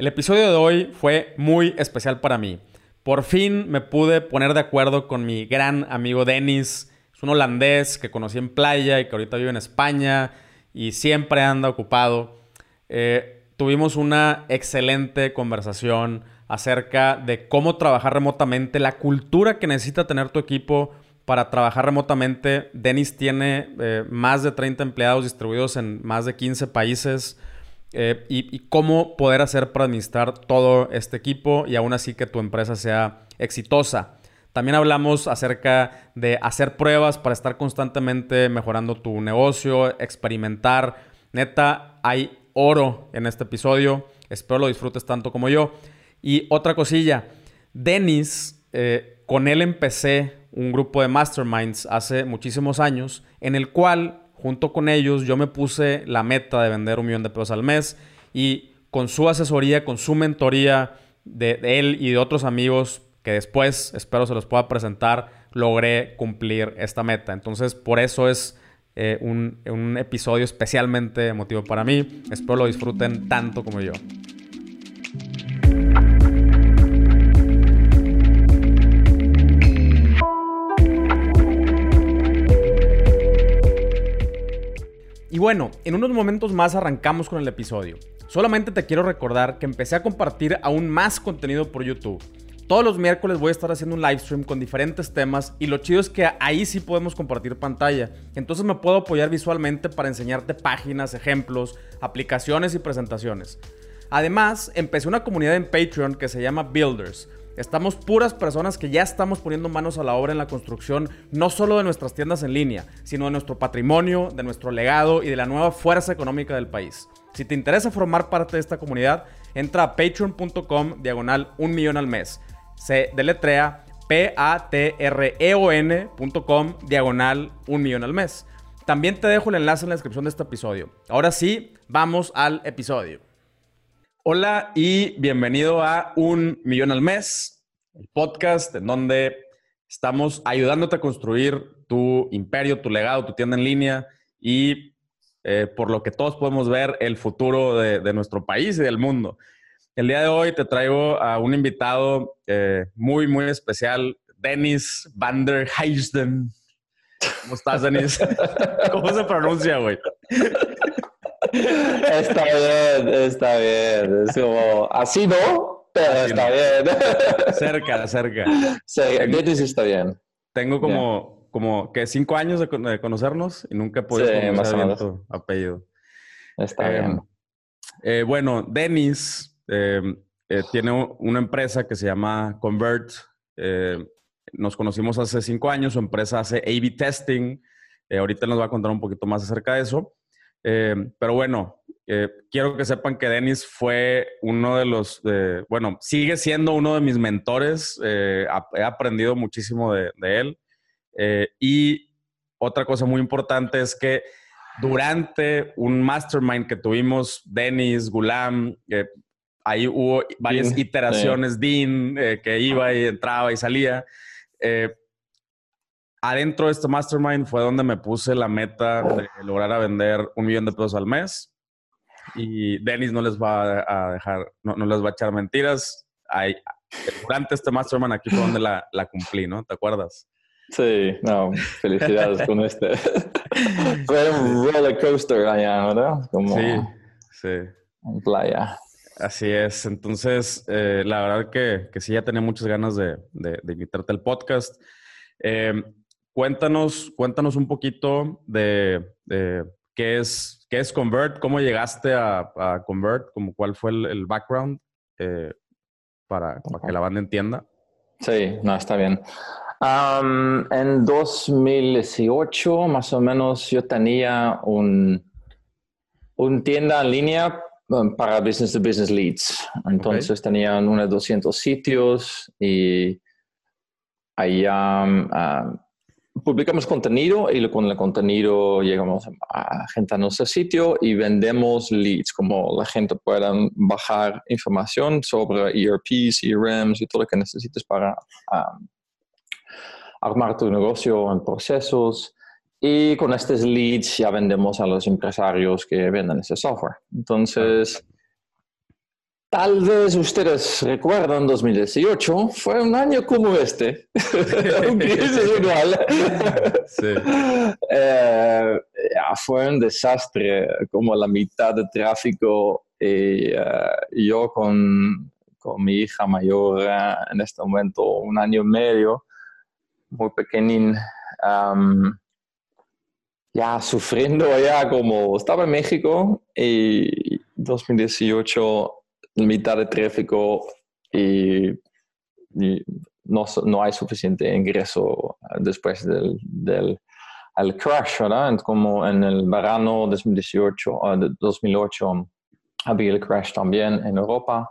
El episodio de hoy fue muy especial para mí. Por fin me pude poner de acuerdo con mi gran amigo Dennis. Es un holandés que conocí en playa y que ahorita vive en España y siempre anda ocupado. Eh, tuvimos una excelente conversación acerca de cómo trabajar remotamente, la cultura que necesita tener tu equipo para trabajar remotamente. Dennis tiene eh, más de 30 empleados distribuidos en más de 15 países. Eh, y, cómo poder hacer para administrar todo este equipo y aún así que tu empresa sea exitosa. También hablamos acerca de hacer pruebas para estar constantemente mejorando tu negocio, experimentar. Neta, hay oro en este episodio. Espero lo disfrutes tanto como yo. Y otra cosilla, Dennis, eh, con él empecé un grupo de masterminds hace muchísimos años en el cual junto con ellos yo me puse la meta de vender un millón de pesos al mes y con su asesoría, con su mentoría de, él y de otros amigos que después espero se los pueda presentar, logré cumplir esta meta. Entonces por eso es eh, un, un episodio especialmente emotivo para mí. Espero lo disfruten tanto como yo. Y bueno, en unos momentos más arrancamos con el episodio. Solamente te quiero recordar que empecé a compartir aún más contenido por YouTube. Todos los miércoles voy a estar haciendo un live stream con diferentes temas y lo chido es que ahí sí podemos compartir pantalla. Entonces me puedo apoyar visualmente para enseñarte páginas, ejemplos, aplicaciones y presentaciones. Además, empecé una comunidad en Patreon que se llama Builders Estamos puras personas que ya estamos poniendo manos a la obra en la construcción, no solo de nuestras tiendas en línea, sino de nuestro patrimonio, de nuestro legado y de la nueva fuerza económica del país. Si te interesa formar parte de esta comunidad, entra a patreon.com diagonal un millón al mes. Se deletrea p-a-t-r-e-o-n.com diagonal un millón al mes. También te dejo el enlace en la descripción de este episodio. Ahora sí, vamos al episodio. Hola y bienvenido a Un Millón al Mes, el podcast en donde estamos ayudándote a construir tu imperio, tu legado, tu tienda en línea y eh, por lo que todos podemos ver el futuro de, nuestro país y del mundo. El día de hoy te traigo a un invitado eh, muy, muy especial, Dennis van der Heijden. ¿Cómo estás, Denis? ¿Cómo se pronuncia, güey? Está bien, está bien. Es como, así no, pero está bien. Cerca, cerca. Cerca, Dennis está bien. Tengo como, como que cinco años de, conocernos y nunca he podido conocer tu apellido. Está eh, bien. Eh, bueno, Dennis eh, tiene una empresa que se llama Convert. nos conocimos hace cinco años, su empresa hace A-B testing. ahorita nos va a contar un poquito más acerca de eso. Eh, pero bueno, eh, quiero que sepan que Denis fue uno de los, bueno, sigue siendo uno de mis mentores. Eh, he aprendido muchísimo de, él. y otra cosa muy importante es que durante un mastermind que tuvimos, Denis, Gulam, ahí hubo varias iteraciones, Dean, que iba y entraba y salía adentro de este mastermind fue donde me puse la meta de lograr a vender un millón de pesos al mes. Y Dennis no les va a dejar, no, les va a echar mentiras. durante este mastermind aquí fue donde la, la cumplí, ¿no? ¿Te acuerdas? Sí, no, felicidades con este. fue un roller coaster allá, ¿verdad? Como sí, sí. En playa. Así es. Entonces, eh, la verdad que, que, sí, ya tenía muchas ganas de, de, de invitarte al podcast. Eh, Cuéntanos, cuéntanos un poquito de, qué, es, qué es Convert, cómo llegaste a, Convert, como cuál fue el, background eh, para, que la banda entienda. Sí, no, está bien. en 2018, más o menos, yo tenía un, un tienda en línea um, para business to business leads. Entonces tenían unos 200 sitios y allá um, publicamos contenido y con el contenido llegamos a gente a nuestro sitio y vendemos leads, como la gente pueda bajar información sobre ERPs, CRMs y todo lo que necesites para um, armar tu negocio en procesos. Y con estos leads ya vendemos a los empresarios que venden ese software. Entonces, Tal vez ustedes recuerdan 2018, fue un año como este, un crisis igual. sí. Eh, fue un desastre, como la mitad de tráfico y eh, yo con, con, mi hija mayor eh, en este momento, un año y medio, muy pequeñín, ya sufriendo ya como estaba en México y 2018 mitad de tráfico y, no, no, hay suficiente ingreso después del, del crash, ¿verdad? Como en el verano 2018, 2008 había el crash también en Europa.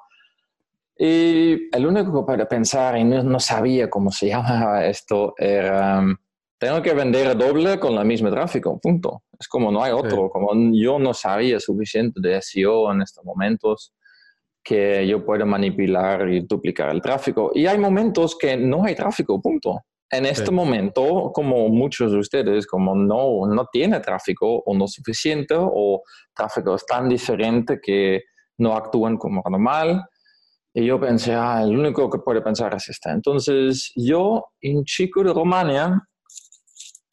Y el único puede pensar, y no, sabía cómo se llamaba esto, era, tengo que vender doble con el mismo tráfico, punto. Es como no hay otro, como yo no sabía suficiente de SEO en estos momentos que yo puedo manipular y duplicar el tráfico. Y hay momentos que no hay tráfico, punto. En este momento, como muchos de ustedes, como no, no tiene tráfico o no suficiente o tráfico es tan diferente que no actúan como normal. Y yo pensé, ah, el único que puede pensar es este. Entonces, yo en Chico de Romania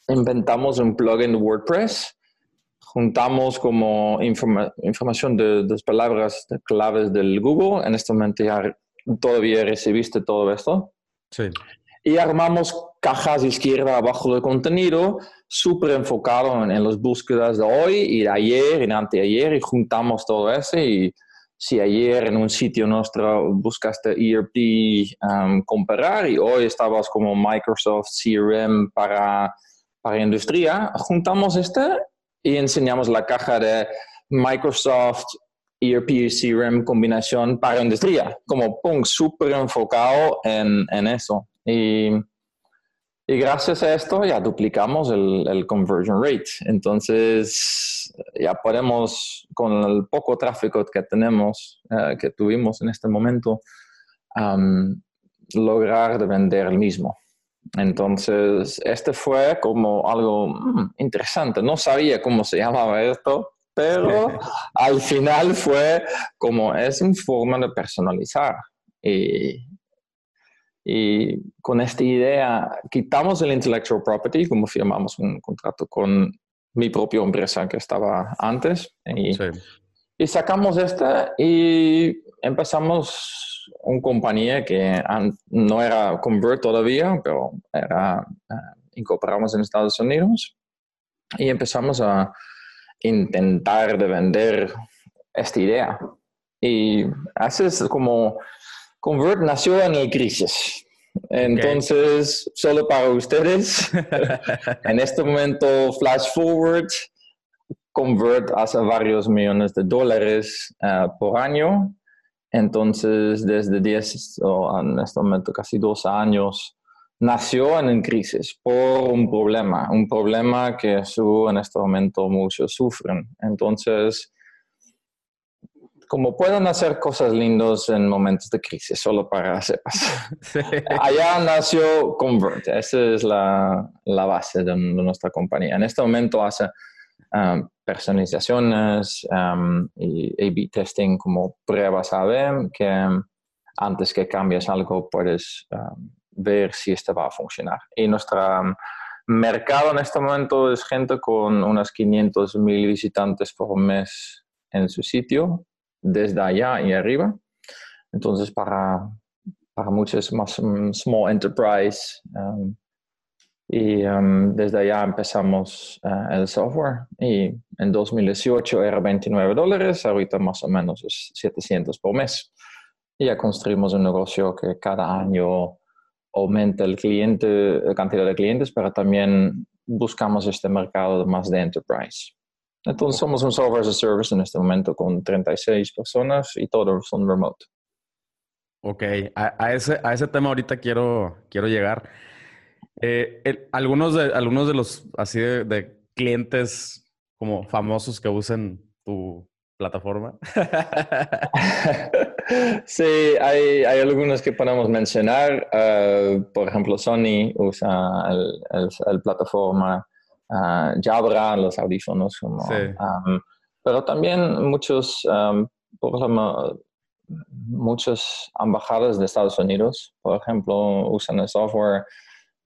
inventamos un plugin de WordPress juntamos como información de las palabras claves del Google. En este momento ya todavía recibiste todo esto. Sí. Y armamos cajas izquierda abajo del contenido, súper enfocado en, las búsquedas de hoy y de ayer y de anteayer y juntamos todo eso y si ayer en un sitio nuestro buscaste ERP um, comparar y hoy estabas como Microsoft CRM para, para industria, juntamos este y enseñamos la caja de Microsoft ERP CRM combinación para industria, como pum, súper enfocado en, en eso. Y, y, gracias a esto ya duplicamos el, conversion rate. Entonces ya podemos, con el poco tráfico que tenemos, eh, que tuvimos en este momento, lograr de vender el mismo. Entonces, este fue como algo mm, interesante. No sabía cómo se llamaba esto, pero al final fue como es una forma de personalizar. Y, y, con esta idea quitamos el intellectual property, como firmamos un contrato con mi propia empresa que estaba antes. Y, y sacamos esta y empezamos una compañía que no era Convert todavía, pero era, uh, incorporamos en Estados Unidos y empezamos a intentar de vender esta idea. Y haces como Convert nació en el crisis. Entonces, solo para ustedes, en este momento, flash forward, Convert hace varios millones de dólares uh, por año entonces, desde 10 o en este momento casi dos años, nació en crisis por un problema, un problema que su, en este momento muchos sufren. Entonces, como pueden hacer cosas lindas en momentos de crisis, solo para sepas. Allá nació Convert, esa es la, la base de, de, nuestra compañía. En este momento hace Um, personalizaciones um, y A-B testing como pruebas A-B, que um, antes que cambies algo puedes ver si esto va a funcionar. Y nuestro mercado en este momento es gente con unas 500 mil visitantes por mes en su sitio, desde allá y arriba. Entonces, para, para muchos más small enterprise, y um, desde allá empezamos uh, el software y en 2018 era 29 dólares, ahorita más o menos es 700 por mes. Y ya construimos un negocio que cada año aumenta el cliente, la cantidad de clientes, pero también buscamos este mercado más de enterprise. Entonces somos un software as a service en este momento con 36 personas y todos son remote. Ok, a, a, ese, a ese tema ahorita quiero, quiero llegar. Eh, algunos, de, algunos de los así de, clientes como famosos que usen tu plataforma. sí, hay, hay, algunos que podemos mencionar. Uh, por ejemplo, Sony usa el, el, plataforma uh, Jabra, los audífonos. Como, um, pero también muchos, um, por ejemplo, muchas embajadas de Estados Unidos, por ejemplo, usan el software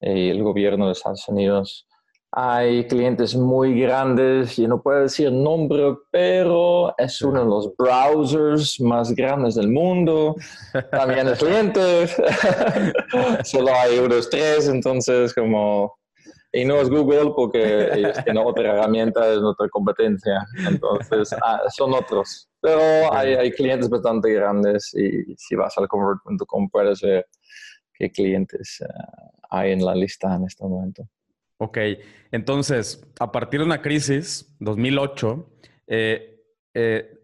el gobierno de Estados Unidos. Hay clientes muy grandes, y no puedo decir nombre, pero es uno de los browsers más grandes del mundo. También es cliente. Solo hay unos tres, entonces como... Y no es Google porque ellos tienen otra herramienta, es otra competencia. Entonces, ah, son otros. Pero hay, hay, clientes bastante grandes y si vas al convert.com puedes ver qué clientes uh, hay en la lista en este momento. Ok, entonces, a partir de una crisis, 2008, eh, eh,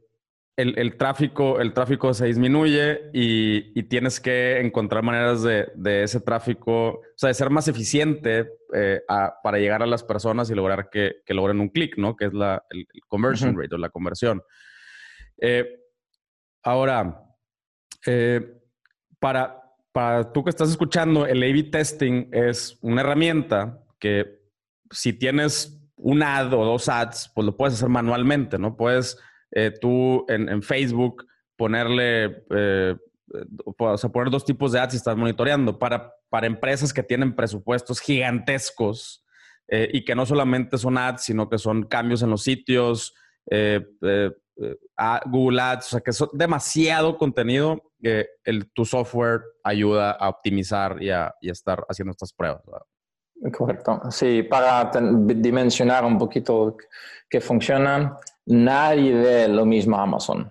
el, el, tráfico, el tráfico se disminuye y, y tienes que encontrar maneras de, de, ese tráfico, o sea, de ser más eficiente eh, a, para llegar a las personas y lograr que, que logren un clic, ¿no? Que es la, el, conversion uh -huh. rate o la conversión. Eh, ahora, eh, para, para tú que estás escuchando, el A-B testing es una herramienta que si tienes un ad o dos ads, pues lo puedes hacer manualmente, ¿no? Puedes eh, tú en, en, Facebook ponerle, eh, o sea, poner dos tipos de ads y estás monitoreando para, para empresas que tienen presupuestos gigantescos eh, y que no solamente son ads, sino que son cambios en los sitios, eh, a Google Ads, o sea, que es demasiado contenido que el, tu software ayuda a optimizar y a, y a estar haciendo estas pruebas. ¿verdad? Correcto. Sí, para dimensionar un poquito que funciona, nadie ve lo mismo Amazon.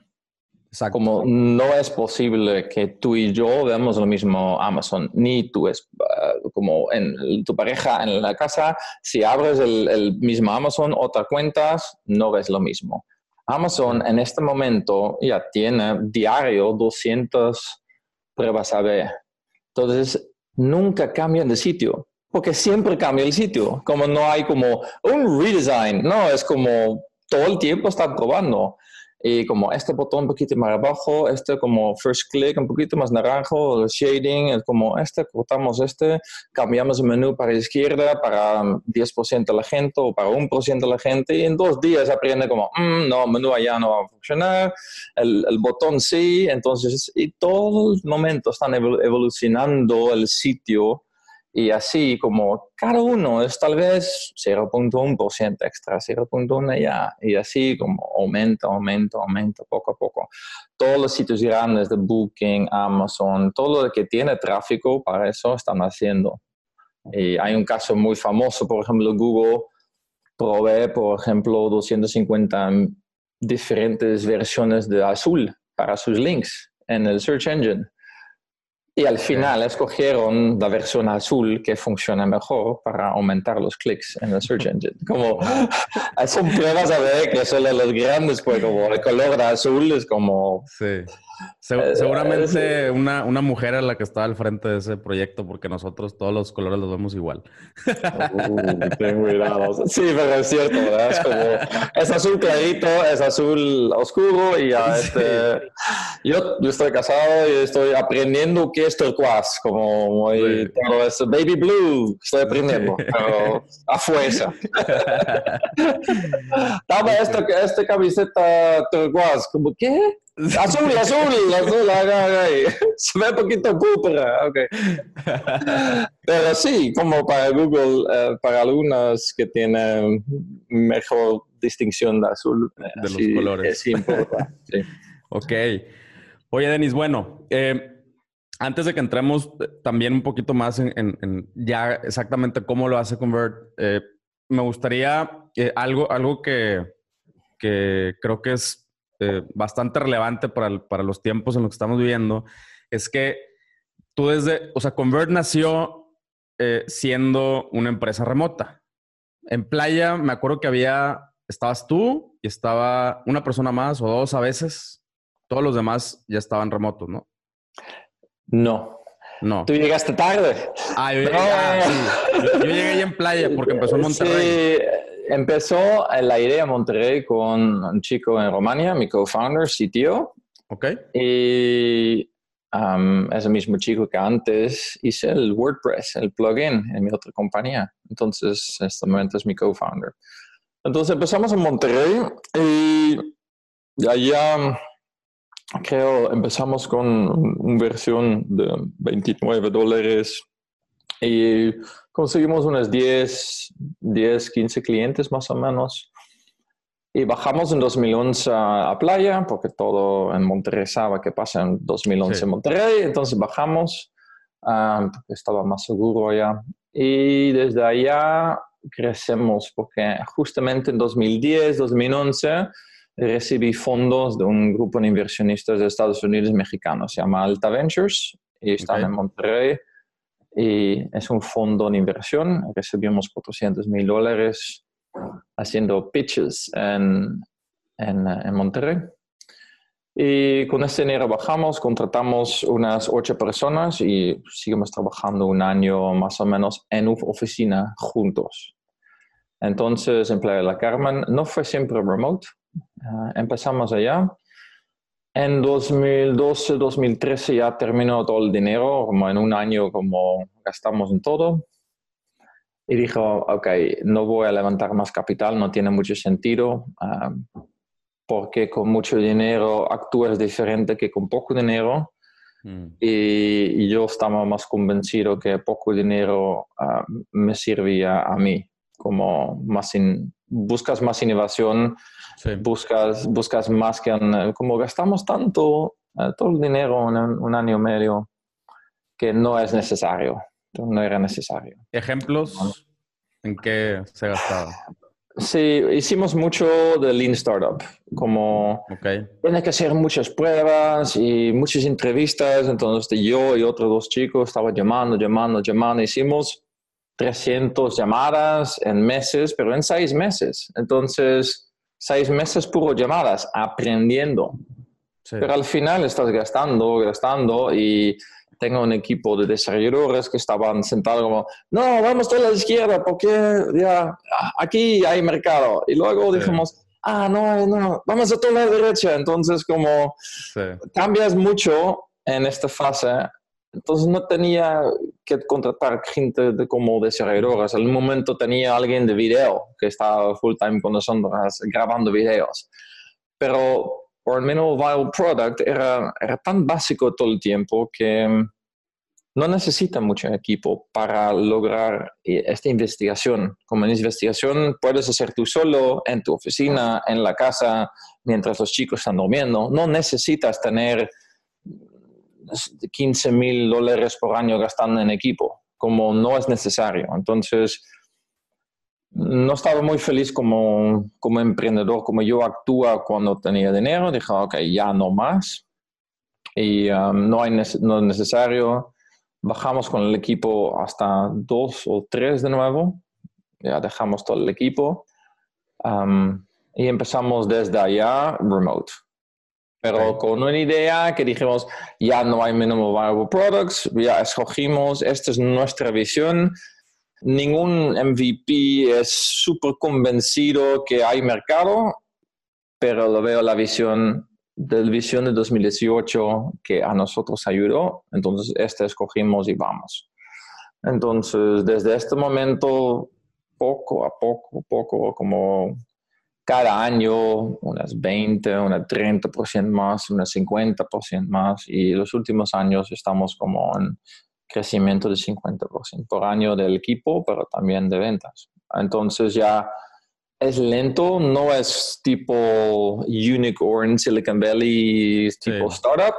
Exacto. Como no es posible que tú y yo veamos lo mismo Amazon, ni tú es uh, como en tu pareja en la casa, si abres el, el mismo Amazon, otra cuentas, no ves lo mismo. Amazon en este momento ya tiene diario 200 pruebas AB. Entonces, nunca cambian de sitio porque siempre cambia el sitio. Como no hay como un redesign, no, es como todo el tiempo están probando. Y como este botón un poquito más abajo, este como first click un poquito más naranjo, el shading, es como este, cortamos este, cambiamos el menú para la izquierda para 10% de la gente o para 1% de la gente y en dos días aprende como, mm, no, el menú allá no va a funcionar, el, el, botón sí, entonces, y todo el momento están evolucionando el sitio y así como cada uno es tal vez 0.1% extra, 0.1 ya, y así como aumenta, aumenta, aumenta poco a poco. Todos los sitios grandes de Booking, Amazon, todo lo que tiene tráfico para eso están haciendo. Y hay un caso muy famoso, por ejemplo, Google provee, por ejemplo, 250 diferentes versiones de azul para sus links en el search engine. Y al final escogieron la versión azul que funciona mejor para aumentar los clics en el search engine. Como son pruebas a ver que solo los grandes, pues como el color de azul es como... Sí. Se eh, seguramente una, una, mujer a la que está al frente de ese proyecto, porque nosotros todos los colores los vemos igual. Uh, ten cuidado. Sí, pero es cierto, ¿verdad? Es como, es azul clarito, es azul oscuro y ya, sí. este, yo, yo, estoy casado y estoy aprendiendo qué es turquoise, como sí. tengo ese baby blue, estoy aprendiendo, sí. pero a fuerza. Dame esta, esta camiseta turquoise, como, ¿qué? Azul, azul, azul, haga, haga. Se ve un poquito púrpura, ok. Pero sí, como para Google, uh, para algunas que tienen mejor distinción de azul. De los colores. Sí importa, sí. ok. Oye, Denis, bueno, eh, antes de que entremos eh, también un poquito más en, en, en ya exactamente cómo lo hace Convert, eh, me gustaría algo, algo que, que creo que es eh, bastante relevante para, el, para, los tiempos en los que estamos viviendo, es que tú desde, o sea, Convert nació eh, siendo una empresa remota. En playa me acuerdo que había, estabas tú y estaba una persona más o dos a veces. Todos los demás ya estaban remotos, ¿no? No. No. Tú llegaste tarde. Ah, yo llegué, ah, sí. yo, yo llegué en playa porque empezó en Monterrey. Sí empezó la idea Monterrey con un chico en Romania, mi co-founder, CTO. Ok. Y um, es el mismo chico que antes hice el WordPress, el plugin en mi otra compañía. Entonces, en este momento es mi co-founder. Entonces empezamos en Monterrey y allá creo, empezamos con una versión de 29 dólares y conseguimos unos 10, 10, 15 clientes más o menos. Y bajamos en 2011 a playa, porque todo en Monterrey sabe que pasa en 2011 en Monterrey, entonces bajamos, ah, porque estaba más seguro allá. Y desde allá crecemos, porque justamente en 2010, 2011, recibí fondos de un grupo de inversionistas de Estados Unidos mexicanos, se llama Alta Ventures, y están en Monterrey. Y es un fondo de inversión, recibimos 400 mil dólares haciendo pitches en, en, en, Monterrey. Y con ese dinero bajamos, contratamos unas ocho personas y seguimos trabajando un año más o menos en una oficina juntos. Entonces, en Playa de la Carmen no fue siempre remote. Uh, empezamos allá. En 2012, 2013 ya terminó todo el dinero, como en un año como gastamos en todo y dijo, ok, no voy a levantar más capital, no tiene mucho sentido, um, porque con mucho dinero actúas diferente que con poco dinero. Mm. Y, yo estaba más convencido que poco dinero um, me servía a mí, como más buscas más innovación, buscas, buscas más que, como gastamos tanto, uh, todo el dinero en un año y medio, que no es necesario no era necesario. ¿Ejemplos en qué se gastaba? Sí, hicimos mucho de Lean Startup, como okay. tiene que hacer muchas pruebas y muchas entrevistas, entonces yo y otros dos chicos estaban llamando, llamando, llamando, hicimos 300 llamadas en meses, pero en seis meses, entonces seis meses puro llamadas, aprendiendo. Pero al final estás gastando, gastando y tengo un equipo de desarrolladores que estaban sentados como, no, vamos a la izquierda porque ya aquí hay mercado. Y luego dijimos, ah, no, no, vamos a toda la derecha. Entonces, como cambias mucho en esta fase, entonces no tenía que contratar gente de, como desarrolladores. Al momento tenía alguien de video que estaba full time con nosotros grabando videos. Pero por lo menos Viral Product era, era tan básico todo el tiempo que mm, no necesita mucho equipo para lograr eh, esta investigación. Como en investigación puedes hacer tú solo, en tu oficina, en la casa, mientras los chicos están durmiendo. No necesitas tener 15 mil dólares por año gastando en equipo, como no es necesario. Entonces, no estaba muy feliz como, como emprendedor, como yo actúa cuando tenía dinero. Dije, ok, ya no más. Y um, no, hay no es necesario. Bajamos con el equipo hasta dos o tres de nuevo. Ya dejamos todo el equipo. Um, y empezamos desde allá remote. Pero con una idea que dijimos, ya no hay minimal viable products, ya escogimos, esta es nuestra visión ningún MVP es súper convencido que hay mercado, pero lo veo la visión del visión de 2018 que a nosotros ayudó, entonces este escogimos y vamos. Entonces, desde este momento, poco a poco, poco, como cada año, unas 20, unas 30% más, unas 50% más, y los últimos años estamos como en crecimiento de 50% por año del equipo, pero también de ventas. Entonces ya es lento, no es tipo unicorn, Silicon Valley, tipo startup,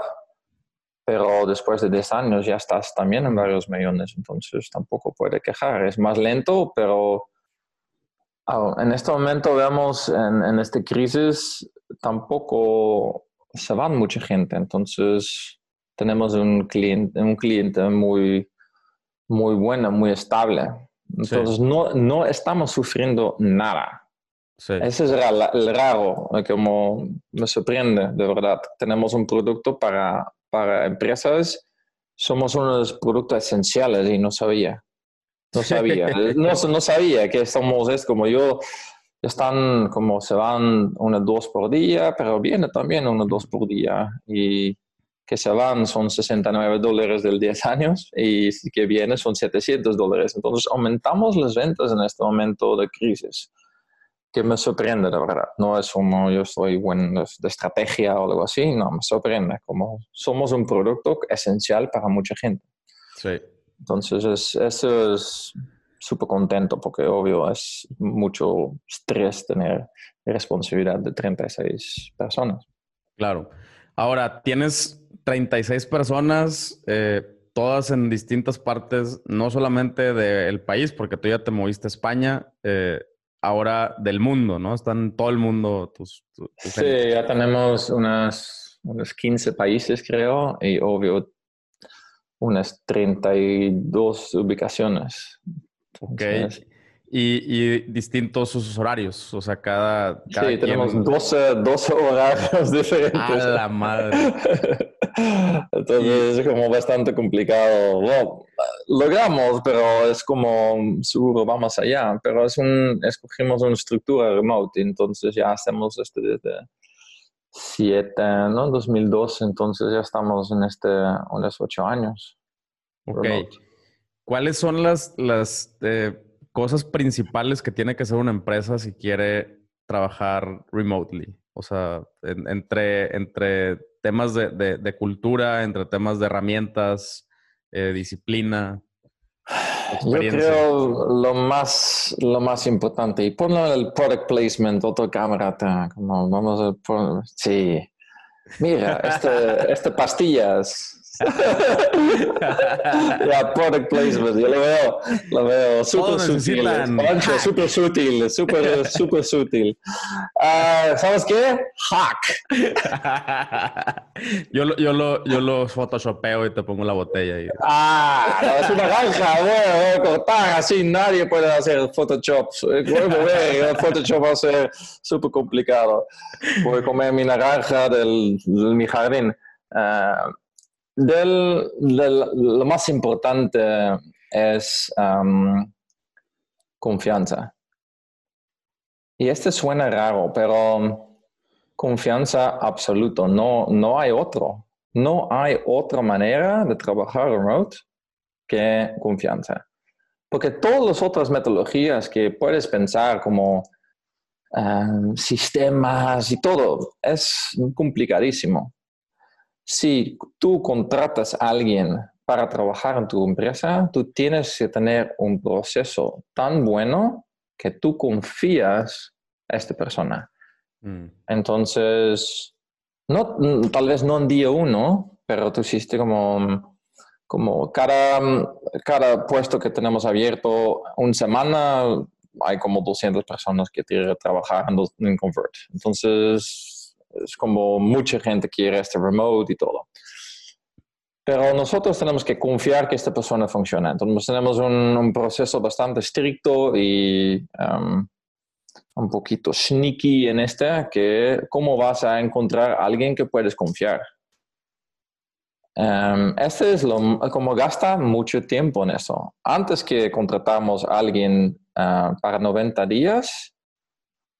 pero después de 10 años ya estás también en varios millones, entonces tampoco puede quejar. Es más lento, pero ah, en este momento vemos en, en esta crisis tampoco se van mucha gente, entonces tenemos un cliente, un cliente muy, muy bueno, muy estable. Entonces no, no estamos sufriendo nada. Ese es el raro, como me sorprende, de verdad. Tenemos un producto para, para empresas, somos uno de los productos esenciales y no sabía. No sabía, no, no sabía que somos, es como yo, están como se van unos dos por día, pero viene también unos dos por día. Y que se van son 69 dólares del 10 años y que viene son 700 dólares. Entonces aumentamos las ventas en este momento de crisis. que me sorprende, de verdad. No es como yo soy bueno de estrategia o algo así, no, me sorprende. Como somos un producto esencial para mucha gente. Sí. Entonces, eso es súper contento porque, obvio, es mucho estrés tener responsabilidad de 36 personas. Claro. Ahora, tienes 36 personas, eh, todas en distintas partes, no solamente del país, porque tú ya te moviste a España, eh, ahora del mundo, ¿no? Están todo el mundo tus... sí, ya tenemos unas, unos 15 países, creo, y obvio, unas 32 ubicaciones. Ok. Y, distintos usos horarios, o sea, cada... sí, tenemos 12, 12, horarios diferentes. A la madre. Entonces es como bastante complicado. Bueno, logramos, pero es como seguro vamos allá. Pero es un, escogimos una estructura remote, entonces ya hacemos este desde 7, ¿no? 2002, entonces ya estamos en este, unos 8 años. Ok. ¿Cuáles son las, las eh, cosas principales que tiene que hacer una empresa si quiere trabajar remotely? O sea, entre, entre temas de, cultura, entre temas de herramientas, eh, disciplina. Yo creo lo más, lo más importante, y ponlo en el product placement, otra cámara, como vamos a sí. Mira, este, este pastillas, ya, product placement, yo lo veo, lo veo súper sutil, súper sutil, súper, súper sutil. Uh, ¿Sabes qué? Hack. yo, lo, yo, lo, yo lo photoshopeo y te pongo la botella ahí. Ah, no, es una granja, bueno, cortar así, nadie puede hacer Photoshop. Photoshop va a ser súper complicado. Voy a comer mi naranja del, de mi jardín. Uh, del, lo más importante es confianza. Y este suena raro, pero confianza absoluto. No, no hay otro. No hay otra manera de trabajar remote que confianza. Porque todas las otras metodologías que puedes pensar como sistemas y todo es complicadísimo si tú contratas a alguien para trabajar en tu empresa, tú tienes que tener un proceso tan bueno que tú confías a esta persona. Mm. Entonces, no, tal vez no en día uno, pero tú hiciste como, como cada, cada puesto que tenemos abierto, una semana hay como 200 personas que quieren trabajar en Convert. Entonces, es como mucha gente quiere este remote y todo. Pero nosotros tenemos que confiar que esta persona funciona. Entonces tenemos un, proceso bastante estricto y um, un poquito sneaky en este, que cómo vas a encontrar a alguien que puedes confiar. Um, este es lo, como gasta mucho tiempo en eso. Antes que contratamos a alguien uh, para 90 días,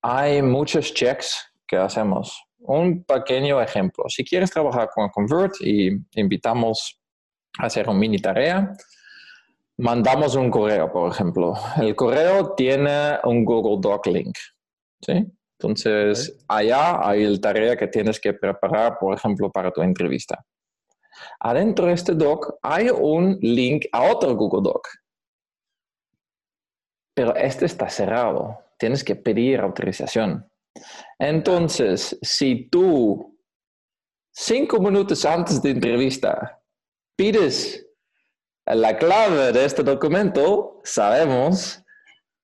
hay muchos checks que hacemos un pequeño ejemplo. Si quieres trabajar con Convert y invitamos a hacer una mini tarea, mandamos un correo, por ejemplo. El correo tiene un Google Doc link. ¿sí? Entonces, allá hay la tarea que tienes que preparar, por ejemplo, para tu entrevista. Adentro de este doc hay un link a otro Google Doc. Pero este está cerrado. Tienes que pedir autorización. Entonces, si tú cinco minutos antes de entrevista pides la clave de este documento, sabemos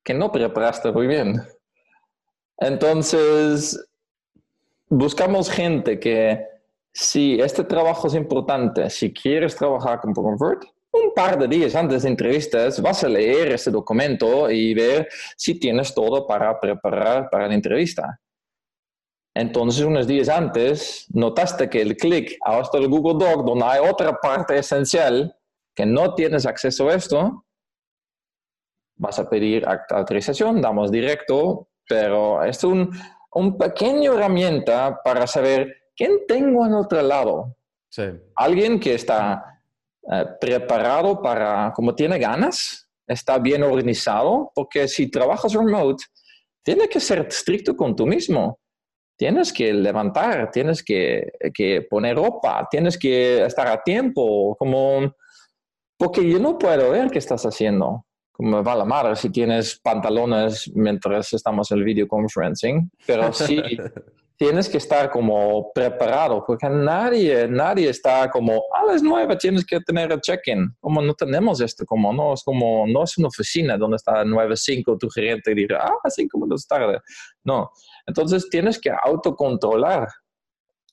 que no preparaste muy bien. Entonces, buscamos gente que si este trabajo es importante, si quieres trabajar con Convert, un par de días antes de entrevistas vas a leer ese documento y ver si tienes todo para preparar para la entrevista. Entonces, unos días antes, notaste que el clic a el Google Doc, donde hay otra parte esencial que no tienes acceso a esto, vas a pedir autorización, damos directo, pero es un, un pequeño herramienta para saber quién tengo en otro lado. Alguien que está eh, preparado para, como tiene ganas, está bien organizado, porque si trabajas remote, Tienes que ser estricto con tú mismo. Tienes que levantar, tienes que, que poner ropa, tienes que estar a tiempo, como porque yo no puedo ver qué estás haciendo. Como va la madre si tienes pantalones mientras estamos en el video conferencing, pero sí tienes que estar como preparado, porque nadie, nadie está como, a las nueve tienes que tener el check-in. Como no tenemos esto, como no es como, no es una oficina donde está nueve, cinco, tu gerente dirá, ah, cinco minutos tarde. No. Entonces tienes que autocontrolar.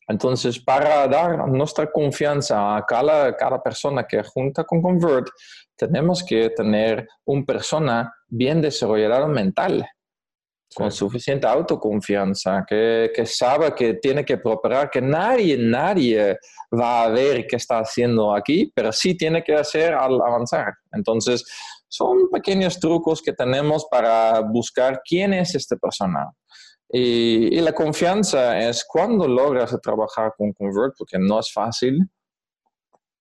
Entonces, para dar nuestra confianza a cada, cada persona que junta con Convert, tenemos que tener una persona bien desarrollada mental con suficiente autoconfianza, que, que, sabe que tiene que preparar, que nadie, nadie va a ver qué está haciendo aquí, pero sí tiene que hacer al avanzar. Entonces, son pequeños trucos que tenemos para buscar quién es esta persona. Y, y la confianza es cuando logras trabajar con Convert, porque no es fácil,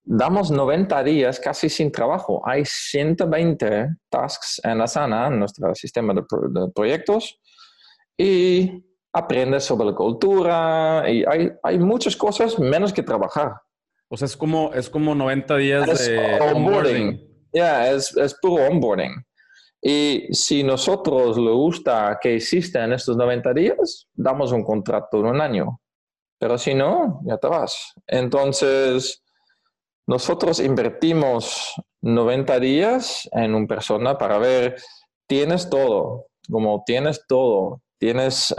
damos 90 días casi sin trabajo. Hay 120 tasks en Asana, en nuestro sistema de, proyectos, y aprendes sobre la cultura, y hay, hay, muchas cosas menos que trabajar. O sea, es como, es como 90 días de onboarding. Ya, es, es puro onboarding. Y si nosotros le gusta que exista en estos 90 días, damos un contrato de un año. Pero si no, ya te vas. Entonces, nosotros invertimos 90 días en una persona para ver, tienes todo, como tienes todo, tienes,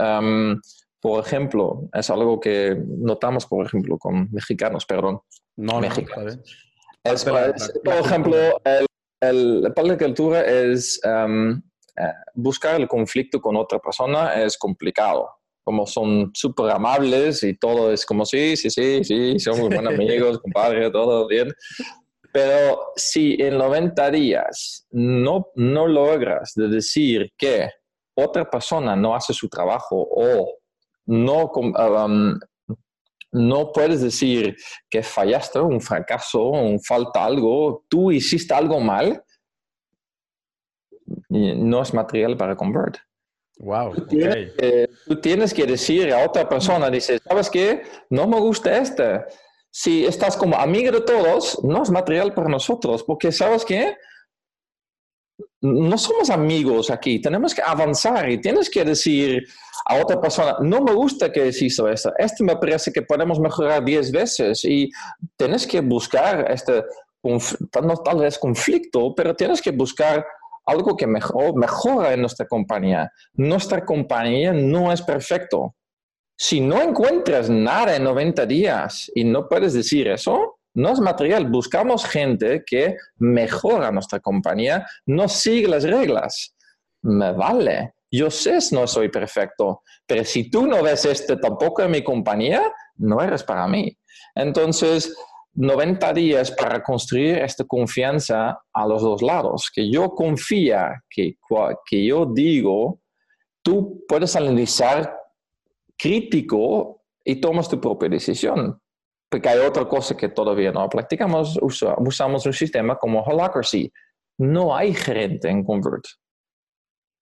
por ejemplo, es algo que notamos, por ejemplo, con mexicanos, perdón. No, mexicanos. por ejemplo, el, el, la cultura es eh, buscar el conflicto con otra persona es complicado como son súper amables y todo es como, sí, sí, sí, sí, somos buenos amigos, compadre, todo bien. Pero si en 90 días no, no logras de decir que otra persona no hace su trabajo o no, um, no puedes decir que fallaste, un fracaso, un falta algo, tú hiciste algo mal, no es material para convert. Wow. Tú, tienes que, decir a otra persona, dices, ¿sabes qué? No me gusta este. Si estás como amigo de todos, no es material para nosotros, porque ¿sabes qué? No somos amigos aquí, tenemos que avanzar y tienes que decir a otra persona, no me gusta que hizo esto, este me parece que podemos mejorar 10 veces y tienes que buscar este, no tal vez conflicto, pero tienes que buscar algo que mejor, mejora en nuestra compañía. Nuestra compañía no es perfecto. Si no encuentras nada en 90 días y no puedes decir eso, no es material. Buscamos gente que mejora nuestra compañía, no sigue las reglas. Me vale. Yo sé que no soy perfecto, pero si tú no ves este tampoco en mi compañía, no eres para mí. Entonces, 90 días para construir esta confianza a los dos lados, que yo confía que, que yo digo, tú puedes analizar crítico y tomas tu propia decisión. Porque hay otra cosa que todavía no practicamos, usamos un sistema como Holacracy. No hay gerente en Convert.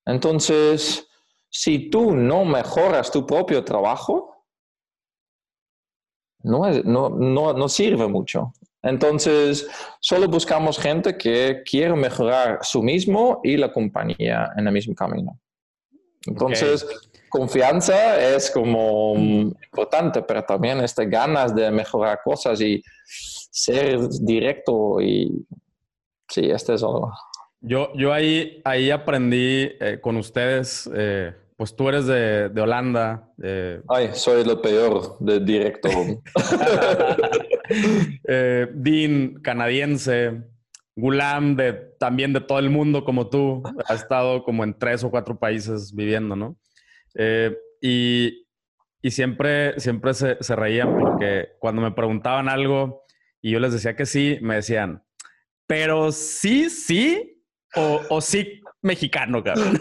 Entonces, si tú no mejoras tu propio trabajo, no, no, no, no sirve mucho. Entonces, solo buscamos gente que quiere mejorar su mismo y la compañía en el mismo camino. Entonces, confianza es como importante, pero también este ganas de mejorar cosas y ser directo y sí, este es algo. Yo, yo ahí, ahí aprendí eh, con ustedes eh, pues tú eres de, de Holanda. Ay, soy lo peor de directo. eh, Dean, canadiense. Gulam, de, también de todo el mundo como tú. Ha estado como en tres o cuatro países viviendo, ¿no? Eh, y, y, siempre, siempre se, se reían porque cuando me preguntaban algo y yo les decía que sí, me decían, pero sí, sí o, o sí mexicano, cabrón.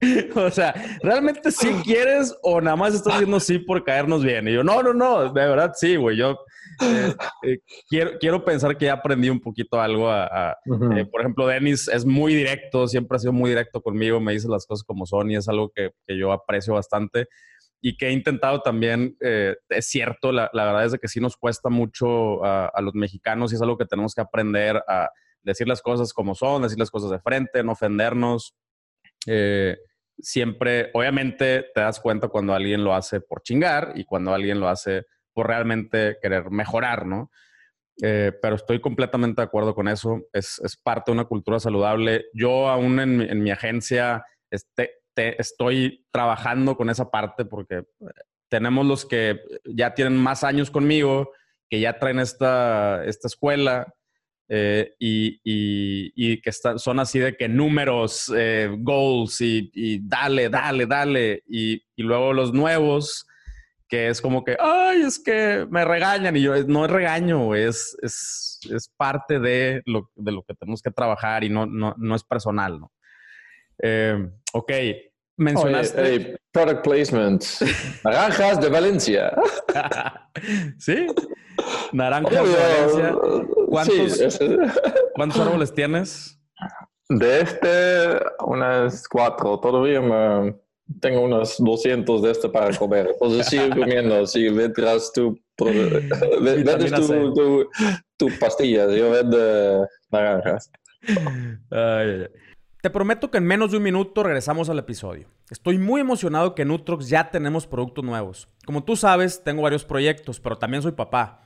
o sea, ¿realmente sí quieres o nada más estás diciendo sí por caernos bien? Y yo, no, no, no, de verdad sí, güey. Yo, Eh, eh, quiero, quiero pensar que ya aprendí un poquito algo. A, por ejemplo, Denis es muy directo, siempre ha sido muy directo conmigo, me dice las cosas como son y es algo que, que yo aprecio bastante y que he intentado también, es cierto, la, la, verdad es de que sí nos cuesta mucho a, a los mexicanos y es algo que tenemos que aprender a decir las cosas como son, decir las cosas de frente, no ofendernos. Eh, siempre, obviamente, te das cuenta cuando alguien lo hace por chingar y cuando alguien lo hace por realmente querer mejorar, ¿no? Eh, pero estoy completamente de acuerdo con eso. Es, parte de una cultura saludable. Yo aún en, mi agencia este, estoy trabajando con esa parte porque tenemos los que ya tienen más años conmigo, que ya traen esta, esta escuela eh, y, que son así de que números, eh, goals y, dale, dale, dale. Y, luego los nuevos, que es como que, ay, es que me regañan. Y yo, no es regaño, es, es, es parte de lo, de lo, que tenemos que trabajar y no, no, no es personal, ¿no? Eh, ok, mencionaste... product placement. Naranjas de Valencia. sí. Naranjas de Valencia. ¿Cuántos, ¿Cuántos árboles tienes? De este, unas cuatro. Todavía me, tengo unos 200 de este para comer. Entonces sigo comiendo. Si vendrás tu, vendes tu, tu, tu, pastilla, yo vendo naranjas. Te prometo que en menos de un minuto regresamos al episodio. Estoy muy emocionado que en Nutrox ya tenemos productos nuevos. Como tú sabes, tengo varios proyectos, pero también soy papá.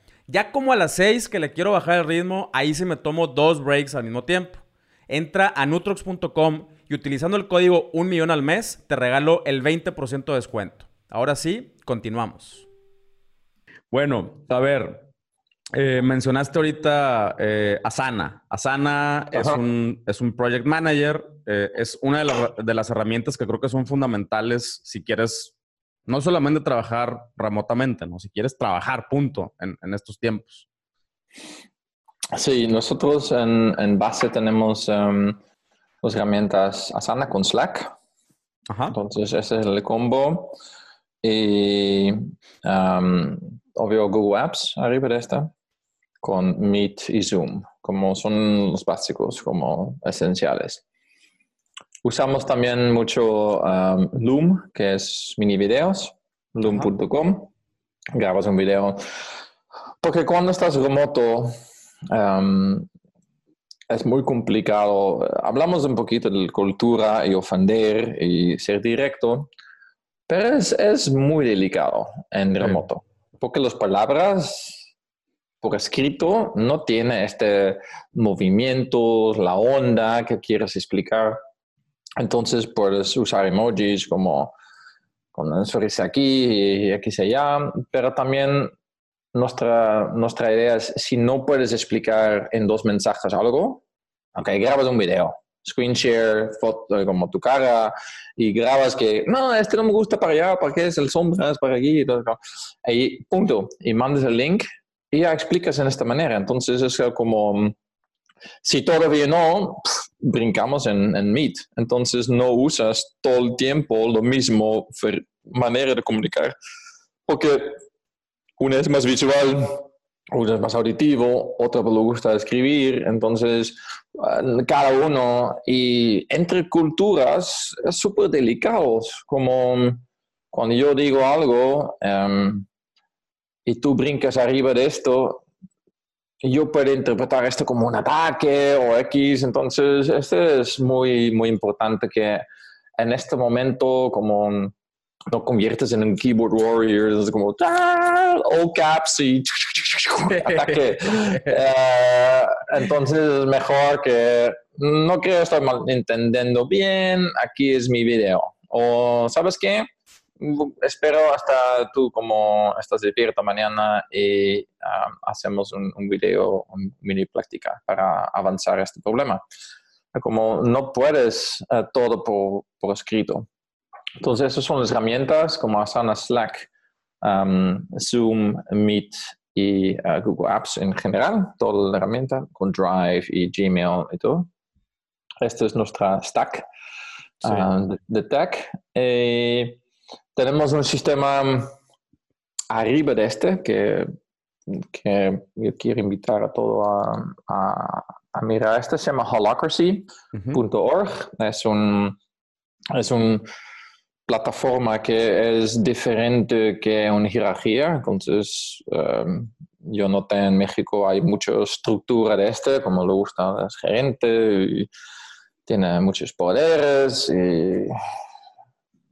Ya como a las 6 que le quiero bajar el ritmo, ahí sí me tomo dos breaks al mismo tiempo. Entra a nutrox.com y utilizando el código 1 millón al mes te regalo el 20% de descuento. Ahora sí, continuamos. Bueno, a ver, eh, mencionaste ahorita eh, Asana. Asana es un, es un, project manager, eh, es una de, de, las herramientas que creo que son fundamentales si quieres no solamente trabajar remotamente, ¿no? Si quieres trabajar, punto, en, estos tiempos. Sí, nosotros en, base tenemos um, las herramientas Asana con Slack. Entonces, ese es el combo. Y um, obvio Google Apps arriba de esta, con Meet y Zoom, como son los básicos, como esenciales. Usamos también mucho um, Loom, que es mini videos, loom.com. Grabas un video. Porque cuando estás remoto, um, es muy complicado. Hablamos un poquito de cultura y ofender y ser directo, pero es, muy delicado en remoto. Porque las palabras por escrito no tiene este movimiento, la onda que quieres explicar. Entonces puedes usar emojis como con una sonrisa aquí y aquí y allá, pero también nuestra, nuestra idea es si no puedes explicar en dos mensajes algo, ok, grabas un video, screen share, foto como tu cara y grabas que no, este no me gusta para allá, para qué es el sombra, es para aquí y todo. Y punto, y mandas el link y ya explicas en esta manera. Entonces es como si todavía no, brincamos en, en, Meet. Entonces no usas todo el tiempo lo mismo manera de comunicar. Porque una es más visual, una es más auditivo, otra le gusta escribir. Entonces, eh, cada uno. Y entre culturas es súper delicado. Como cuando yo digo algo em, y tú brincas arriba de esto, yo puedo interpretar esto como un ataque o X, entonces este es muy, muy importante que en este momento como no conviertes en un keyboard warrior, es como all caps y ataque. Eh, entonces es mejor que no creo estar mal entendiendo bien, aquí es mi video. O, ¿sabes qué? Espero hasta tú como estás despierto mañana y um, hacemos un, un, video, un mini práctica para avanzar este problema. Como no puedes uh, todo por, por, escrito. Entonces, esas son las herramientas como Asana, Slack, um, Zoom, Meet y uh, Google Apps en general, toda la herramienta con Drive y Gmail y todo. Esta es nuestra stack uh, de, de, tech. Y tenemos un sistema arriba de este que, que yo quiero invitar a todo a, a, a mirar. Este se llama holacracy.org. Es un es una plataforma que es diferente que una jerarquía. Entonces, um, yo noté en México hay mucha estructura de este, como le gusta es gerente, y tiene muchos poderes y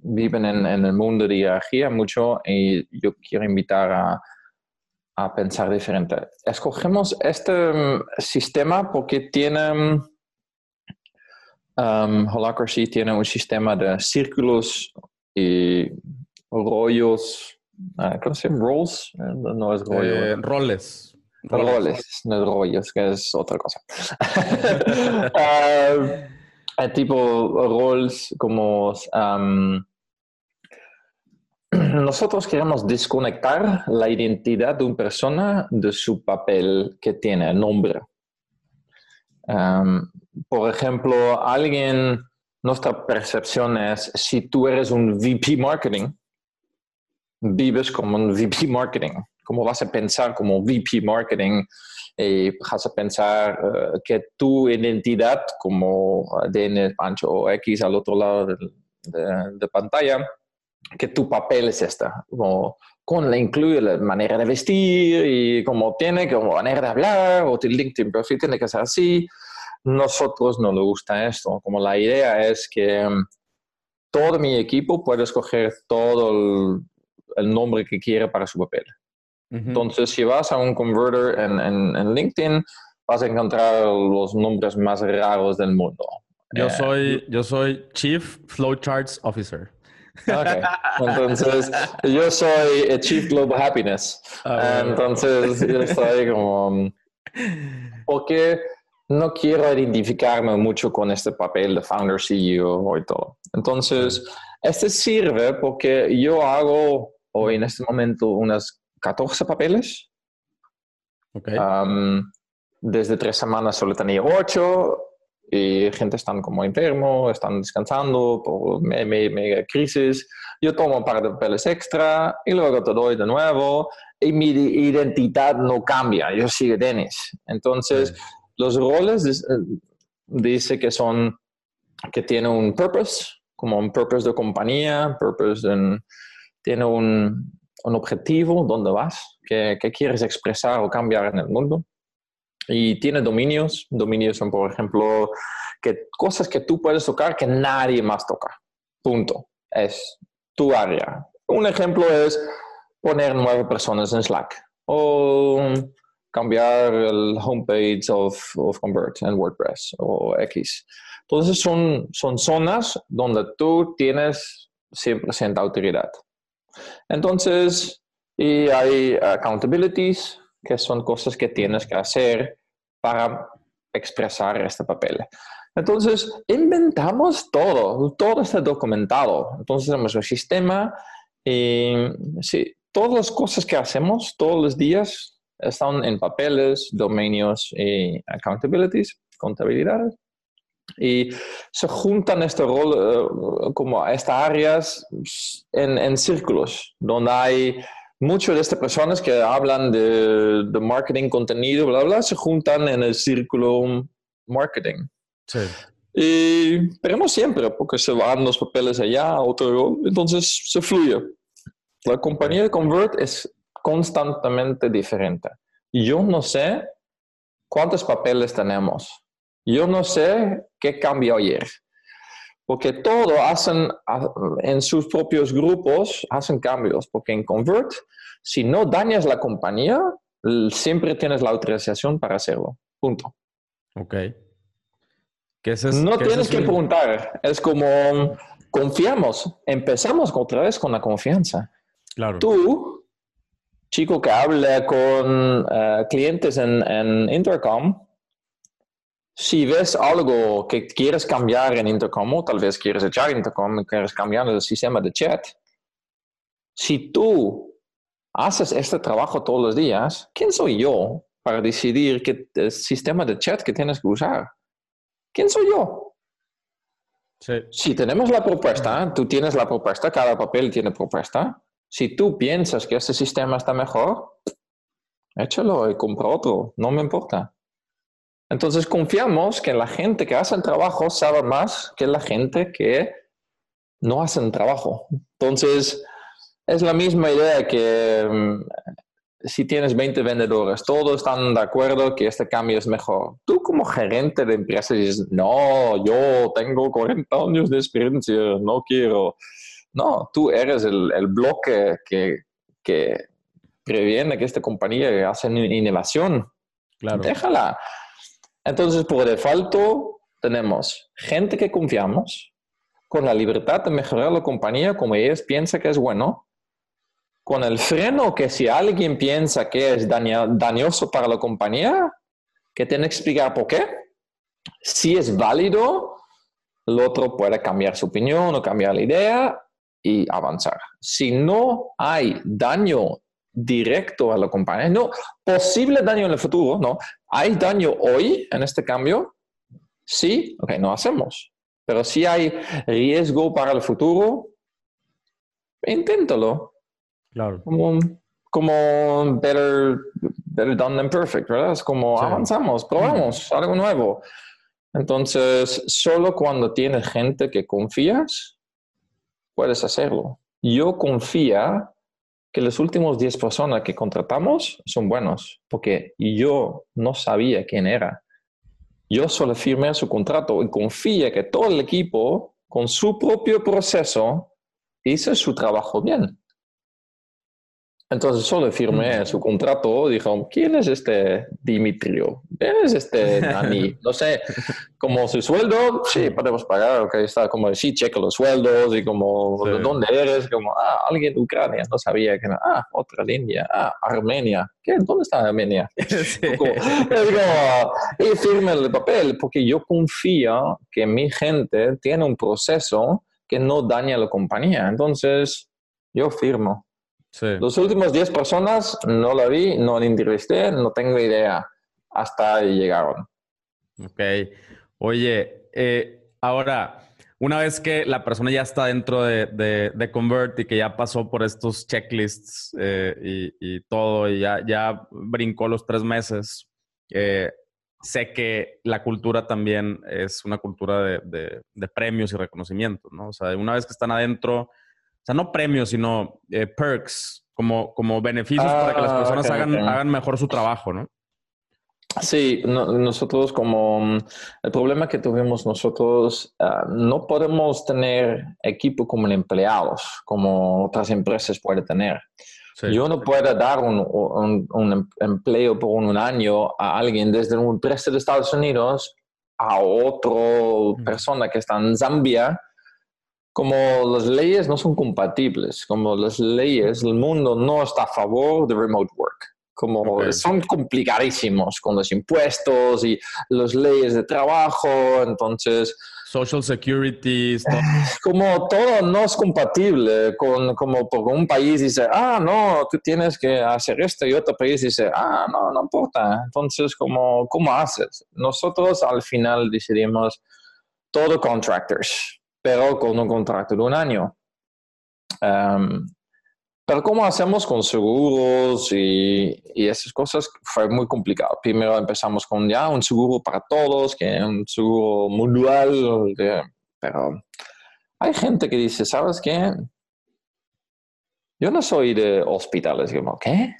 viven en, en, el mundo de jerarquía mucho y yo quiero invitar a, a pensar diferente. Escogemos este um, sistema porque tiene, um, Holacracy tiene un sistema de círculos y rollos, uh, ¿cómo se llama? Rolls, eh, no es rollo. Eh, roles. roles. Roles, no es rollos, que es otra cosa. uh, tipo roles como um, nosotros queremos desconectar la identidad de una persona de su papel que tiene, nombre. Um, por ejemplo, alguien, nuestra percepción es, si tú eres un VP Marketing, vives como un VP Marketing. ¿Cómo vas a pensar como VP Marketing? Y vas a pensar uh, que tu identidad como DN Pancho o X al otro lado de, de pantalla que tu papel es esta, como con la incluye la manera de vestir y como tiene, como manera de hablar, o tu LinkedIn perfil tiene que ser así. Nosotros no nos gusta esto, como la idea es que um, todo mi equipo puede escoger todo el, el nombre que quiere para su papel. Uh -huh. Entonces, si vas a un converter en, en, en, LinkedIn, vas a encontrar los nombres más raros del mundo. Yo, eh, soy, yo soy Chief Flowcharts Officer. Okay. Entonces, yo soy el Chief Global Happiness. Ah, Entonces, yo soy como... Porque no quiero identificarme mucho con este papel de founder, CEO y todo. Entonces, este sirve porque yo hago hoy en este momento unas 14 papeles. Okay. Um, desde tres semanas solo tenía 8 y gente están como enfermo, están descansando por mega me, crisis. Yo tomo un par de papeles extra y luego te doy de nuevo y mi identidad no cambia, yo sigo Dennis. Entonces, sí. los roles dice que son, que tiene un purpose, como un purpose de compañía, purpose en, tiene un, un objetivo, dónde vas, qué, qué quieres expresar o cambiar en el mundo. Y tiene dominios. Dominios son, por ejemplo, que cosas que tú puedes tocar que nadie más toca. Punto. Es tu área. Un ejemplo es poner nueve personas en Slack o cambiar el homepage of, of Convert en WordPress o X. Entonces son, son zonas donde tú tienes 100% autoridad. Entonces, y hay accountabilities, que son cosas que tienes que hacer para expresar este papel. Entonces, inventamos todo, todo está documentado. Entonces, tenemos un sistema y sí, todas las cosas que hacemos todos los días están en papeles, dominios y accountabilities, contabilidades. Y se juntan este rol, uh, como estas áreas en, en círculos, donde hay muchas de estas personas que hablan de, de, marketing, contenido, bla, bla, se juntan en el círculo marketing. Sí. Y veremos siempre, porque se van los papeles allá otro, entonces se fluye. La compañía de Convert es constantemente diferente. Yo no sé cuántos papeles tenemos. Yo no sé qué cambió ayer porque todo hacen en sus propios grupos, hacen cambios, porque en Convert, si no dañas la compañía, siempre tienes la autorización para hacerlo. Punto. Ok. ¿Qué es, no ¿qué tienes es que preguntar. Es como, confiamos, empezamos otra vez con la confianza. Claro. Tú, chico que habla con eh, clientes en, en, Intercom, si ves algo que quieres cambiar en Intercom, o tal vez quieres echar Intercom quieres cambiar el sistema de chat, si tú haces este trabajo todos los días, ¿quién soy yo para decidir qué sistema de chat que tienes que usar? ¿Quién soy yo? Si tenemos la propuesta, tú tienes la propuesta, cada papel tiene propuesta. Si tú piensas que este sistema está mejor, échalo y compra otro, no me importa. Entonces confiamos que la gente que hace el trabajo sabe más que la gente que no hace el trabajo. Entonces, es la misma idea que mm, si tienes 20 vendedores, todos están de acuerdo que este cambio es mejor. Tú como gerente de empresa dices, no, yo tengo 40 años de experiencia, no quiero. No, tú eres el, bloque que, que, previene que esta compañía hace innovación. Claro. Déjala. Entonces, por default, tenemos gente que confiamos, con la libertad de mejorar la compañía como ellos piensan que es bueno, con el freno que si alguien piensa que es dañoso para la compañía, que tiene que explicar por qué. Si es válido, el otro puede cambiar su opinión o cambiar la idea y avanzar. Si no hay daño directo a la compañía, no, posible daño en el futuro, no, hay daño hoy en este cambio, sí, ok, no hacemos. Pero si hay riesgo para el futuro, inténtalo. Claro. Como, como better, better done than perfect, ¿verdad? Es como avanzamos, probamos algo nuevo. Entonces, solo cuando tienes gente que confías, puedes hacerlo. Yo confía que los últimos 10 personas que contratamos son buenos, porque yo no sabía quién era. Yo solo firmé su contrato y confía que todo el equipo, con su propio proceso, hizo su trabajo bien. Entonces solo firmé su contrato, dijo, ¿quién es este Dimitrio? ¿Quién es este Dani? No sé, como su sueldo, sí, podemos pagar, ok, está como, sí, checa los sueldos y como, ¿de dónde eres? Como, ah, alguien de Ucrania, no sabía que, ah, otra línea, ah, Armenia, ¿qué? ¿Dónde está Armenia? Sí. y firme el papel, porque yo confío que mi gente tiene un proceso que no daña a la compañía, entonces yo firmo. Los últimos 10 personas no la vi, no la entrevisté, no tengo idea. Hasta ahí llegaron. Ok. Oye, eh, ahora, una vez que la persona ya está dentro de, Convert y que ya pasó por estos checklists eh, y, todo, y ya, ya brincó los tres meses, eh, sé que la cultura también es una cultura de, de premios y reconocimientos, ¿no? O sea, una vez que están adentro o sea, no premios, sino eh, perks, como, como beneficios para que las ah, personas hagan, hagan mejor su trabajo, ¿no? Sí, nosotros como mm, el problema que tuvimos nosotros, ah, no podemos tener equipo como empleados, como otras empresas pueden tener. Yo no puedo dar un, un, un, em, empleo por un año a alguien desde una empresa de Estados Unidos a otra persona que está en Zambia como las leyes no son compatibles, como las leyes, el mundo no está a favor de remote work, como son complicadísimos con los impuestos y las leyes de trabajo, entonces... Social security. Como todo no es compatible con, como porque un país dice, ah, no, tú tienes que hacer esto y otro país dice, ah, no, no importa. Entonces, ¿cómo, cómo haces? Nosotros al final decidimos todo contractors pero con un contrato de un año. Em, pero cómo hacemos con seguros y, y, esas cosas fue muy complicado. Primero empezamos con ya un seguro para todos, que es un seguro mundial, pero hay gente que dice, ¿sabes qué? Yo no soy de hospitales. Como, ¿qué?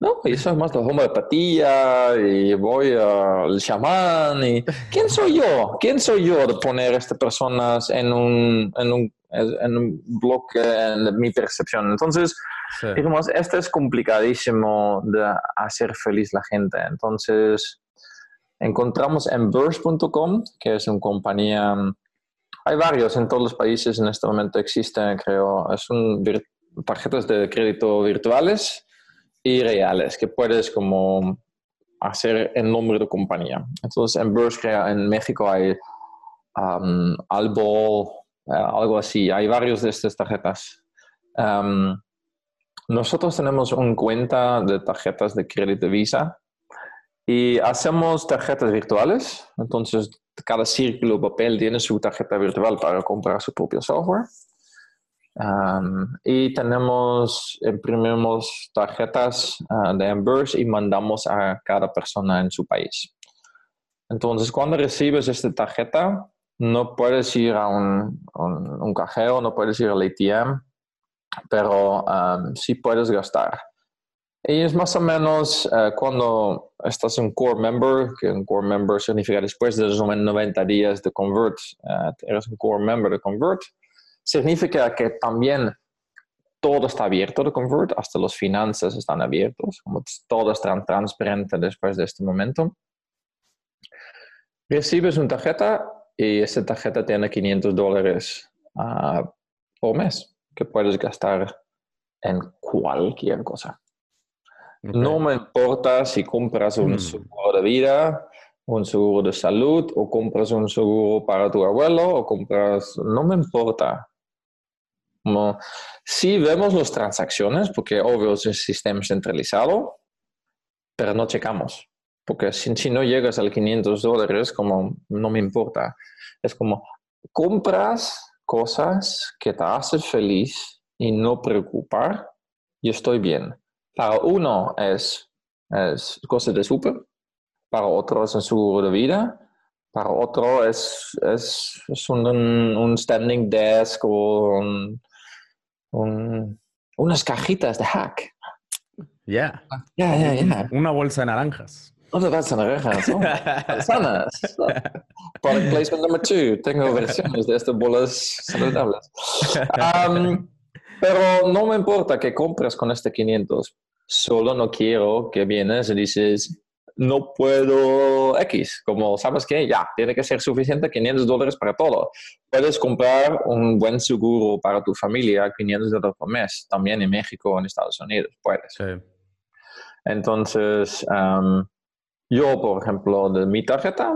No, eso es más de homeopatía y voy al chamán y ¿quién soy yo? ¿Quién soy yo de poner a estas personas en un, en un, en un bloque en mi percepción? Entonces, digamos, esto es complicadísimo de hacer feliz la gente. Entonces, encontramos en Burst.com, que es una compañía Hay varios en todos los países en este momento existen, creo. Es un tarjetas de crédito virtuales y reales que puedes como hacer en nombre de compañía. Entonces en Burst en México hay um, Albo, eh, algo así. Hay varios de estas tarjetas. Um, nosotros tenemos una cuenta de tarjetas de crédito Visa y hacemos tarjetas virtuales. Entonces cada círculo papel tiene su tarjeta virtual para comprar su propio software y tenemos, imprimimos tarjetas uh, de Embers y mandamos a cada persona en su país. Entonces, cuando recibes esta tarjeta, no puedes ir a un, un, cajero, no puedes ir al ATM, pero sí puedes gastar. Y es más o menos uh, cuando estás un core member, que un core member significa después de los 90 días de convert, uh, eres un core member de convert, significa que también todo está abierto de Convert, hasta las finanzas están abiertos, como todo está transparente después de este momento. Recibes una tarjeta y esa tarjeta tiene 500 dólares uh, por mes que puedes gastar en cualquier cosa. No me importa si compras un mm. seguro de vida, un seguro de salud, o compras un seguro para tu abuelo, o compras, no me importa. Como, sí vemos las transacciones, porque obvio es un sistema centralizado, pero no checamos. Porque si, si no llegas al 500 dólares, como no me importa. Es como compras cosas que te hacen feliz y no preocupar, y estoy bien. Para uno es, es cosas de súper, para otro es un seguro de vida, para otro es, es, es un, un, standing desk o un, unas cajitas de hack. Ya. Ya, ya, ya. Una bolsa de naranjas. Una bolsa de naranjas. Oh, manzanas. Product placement number two. Tengo versiones de estas bolas saludables. pero no me importa que compres con este 500. Solo no quiero que vienes y dices, no puedo X, como sabes que ya, tiene que ser suficiente 500 dólares para todo. Puedes comprar un buen seguro para tu familia, 500 dólares por mes, también en México o en Estados Unidos, puedes. Entonces, yo, por ejemplo, de mi tarjeta,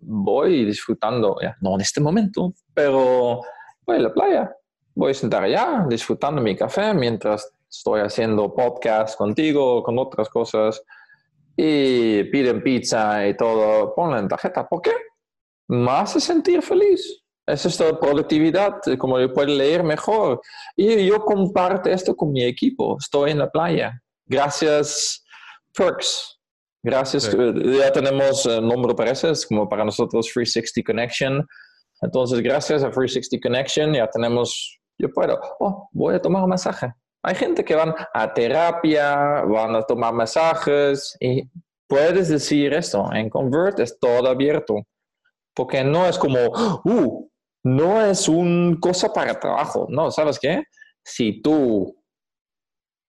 voy disfrutando, ya, no en este momento, pero voy a la playa, voy a sentar allá, disfrutando mi café mientras estoy haciendo podcast contigo, con otras cosas y piden pizza y todo, ponla en tarjeta. ¿Por qué? Me hace sentir feliz. Es esta productividad, como yo puedo leer mejor. Y yo comparto esto con mi equipo. Estoy en la playa. Gracias, Perks. Gracias. Ya tenemos el nombre para eso, es como para nosotros 360 Connection. Entonces, gracias a 360 Connection ya tenemos, yo puedo, oh, voy a tomar un masaje. Hay gente que van a terapia, van a tomar masajes y puedes decir esto, en Convert es todo abierto, porque no es como, uh, no es una cosa para trabajo, no, ¿sabes qué? Si tú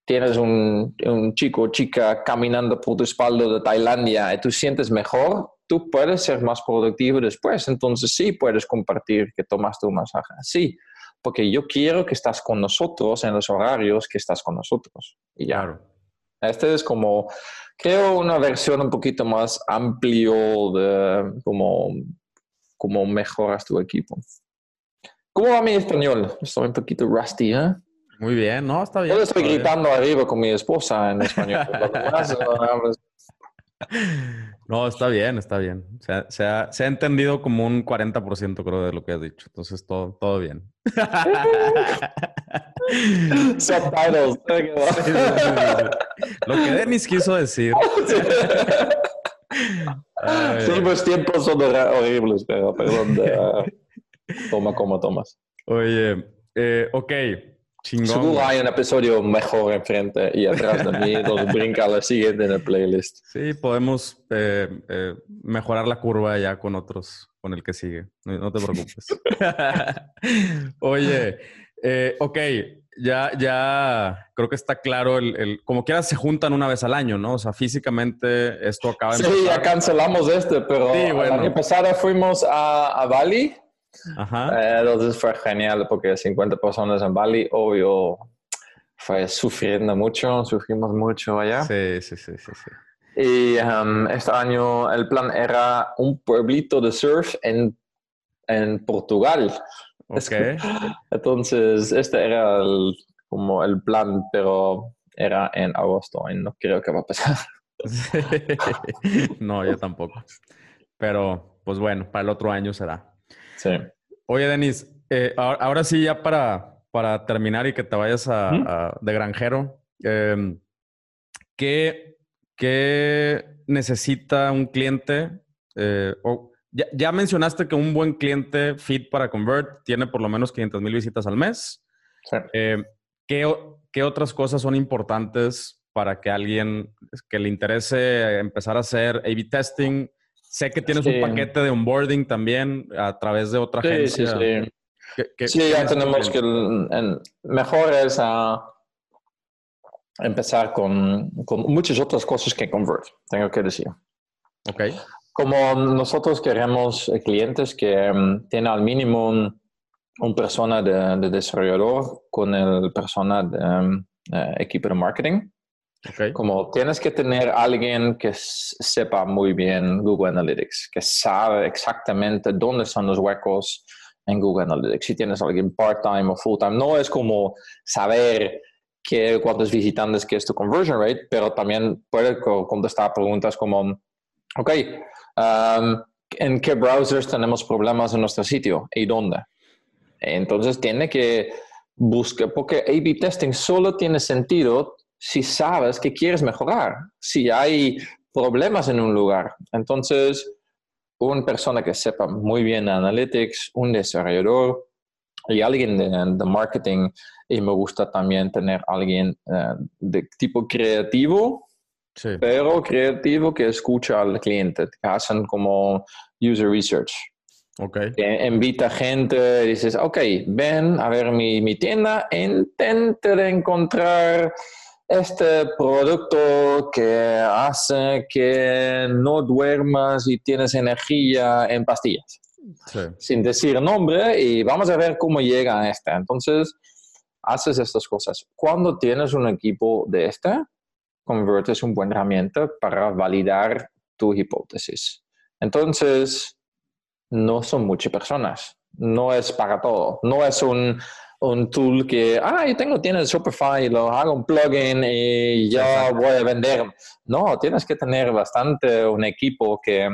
tienes un, un chico o chica caminando por tu espalda de Tailandia y tú sientes mejor, tú puedes ser más productivo después, entonces sí puedes compartir que tomaste un masaje, sí porque yo quiero que estás con nosotros en los horarios que estás con nosotros. Y ya. Este es como, creo, una versión un poquito más amplio de cómo, cómo mejoras tu equipo. ¿Cómo va mi español? Estoy un poquito rusty, ¿eh? Muy bien, ¿no? Está bien. Yo estoy gritando arriba con mi esposa en español. No, está bien, está bien. Se ha, entendido como un 40% creo de lo que has dicho. Entonces, todo, todo bien. Subtitles. lo que Denis quiso decir. sí, pues tiempos son horribles, pero perdón. toma como tomas. Oye, eh, ok. Chingón. Seguro hay un episodio mejor enfrente y atrás de mí, entonces brinca la siguiente en el playlist. Sí, podemos eh, eh, mejorar la curva ya con otros, con el que sigue. No, te preocupes. Oye, eh, ok, ya, ya creo que está claro el, como quiera se juntan una vez al año, ¿no? O sea, físicamente esto acaba Sí, ya cancelamos este, pero sí, bueno. el año pasado fuimos a, a Bali Ajá. entonces fue genial porque 50 personas en Bali, obvio, fue sufriendo mucho, sufrimos mucho allá. Sí, sí, sí, sí. sí. Y um, este año el plan era un pueblito de surf en, en Portugal. Okay. Entonces, este era como el plan, pero era en agosto y no creo que va a pasar. no, yo tampoco. Pero, pues bueno, para el otro año será. Sí. Oye, Denis, eh, ahora, sí, ya para, para terminar y que te vayas a, de granjero, em, ¿qué, necesita un cliente? Eh, ya, mencionaste que un buen cliente fit para Convert tiene por lo menos 500 mil visitas al mes. Sí. Eh, ¿qué, ¿Qué otras cosas son importantes para que alguien que le interese empezar a hacer A-B testing? Sé que tienes un paquete de onboarding también a través de otra agencia. Sí, sí. sí, ya tenemos que... mejor es a empezar con, con, muchas otras cosas que Convert, tengo que decir. Ok. Como nosotros queremos clientes que um, tienen al mínimo un, persona de, desarrollador con el persona de um, eh, equipo de marketing. Como tienes que tener alguien que sepa muy bien Google Analytics, que sabe exactamente dónde son los huecos en Google Analytics. Si tienes alguien part-time o full-time, no es como saber qué, cuántos visitantes, qué es tu conversion rate, pero también puede contestar preguntas como, ok, um, ¿en qué browsers tenemos problemas en nuestro sitio y dónde? Entonces tiene que buscar, porque A-B testing solo tiene sentido si sabes que quieres mejorar, si hay problemas en un lugar. Entonces, una persona que sepa muy bien analytics, un desarrollador y alguien de, marketing, y me gusta también tener alguien eh, de tipo creativo, pero creativo que escucha al cliente, que hacen como user research. Okay. Que invita gente, dices, ok, ven a ver mi, mi tienda, intente de encontrar este producto que hace que no duermas y tienes energía en pastillas. Sin decir nombre y vamos a ver cómo llega a este. Entonces, haces estas cosas. Cuando tienes un equipo de este, conviertes un buen herramienta para validar tu hipótesis. Entonces, no son muchas personas. No es para todo. No es un un tool que, ah, yo tengo, tienes Shopify, lo hago un plugin y ya voy a vender. No, tienes que tener bastante un equipo que,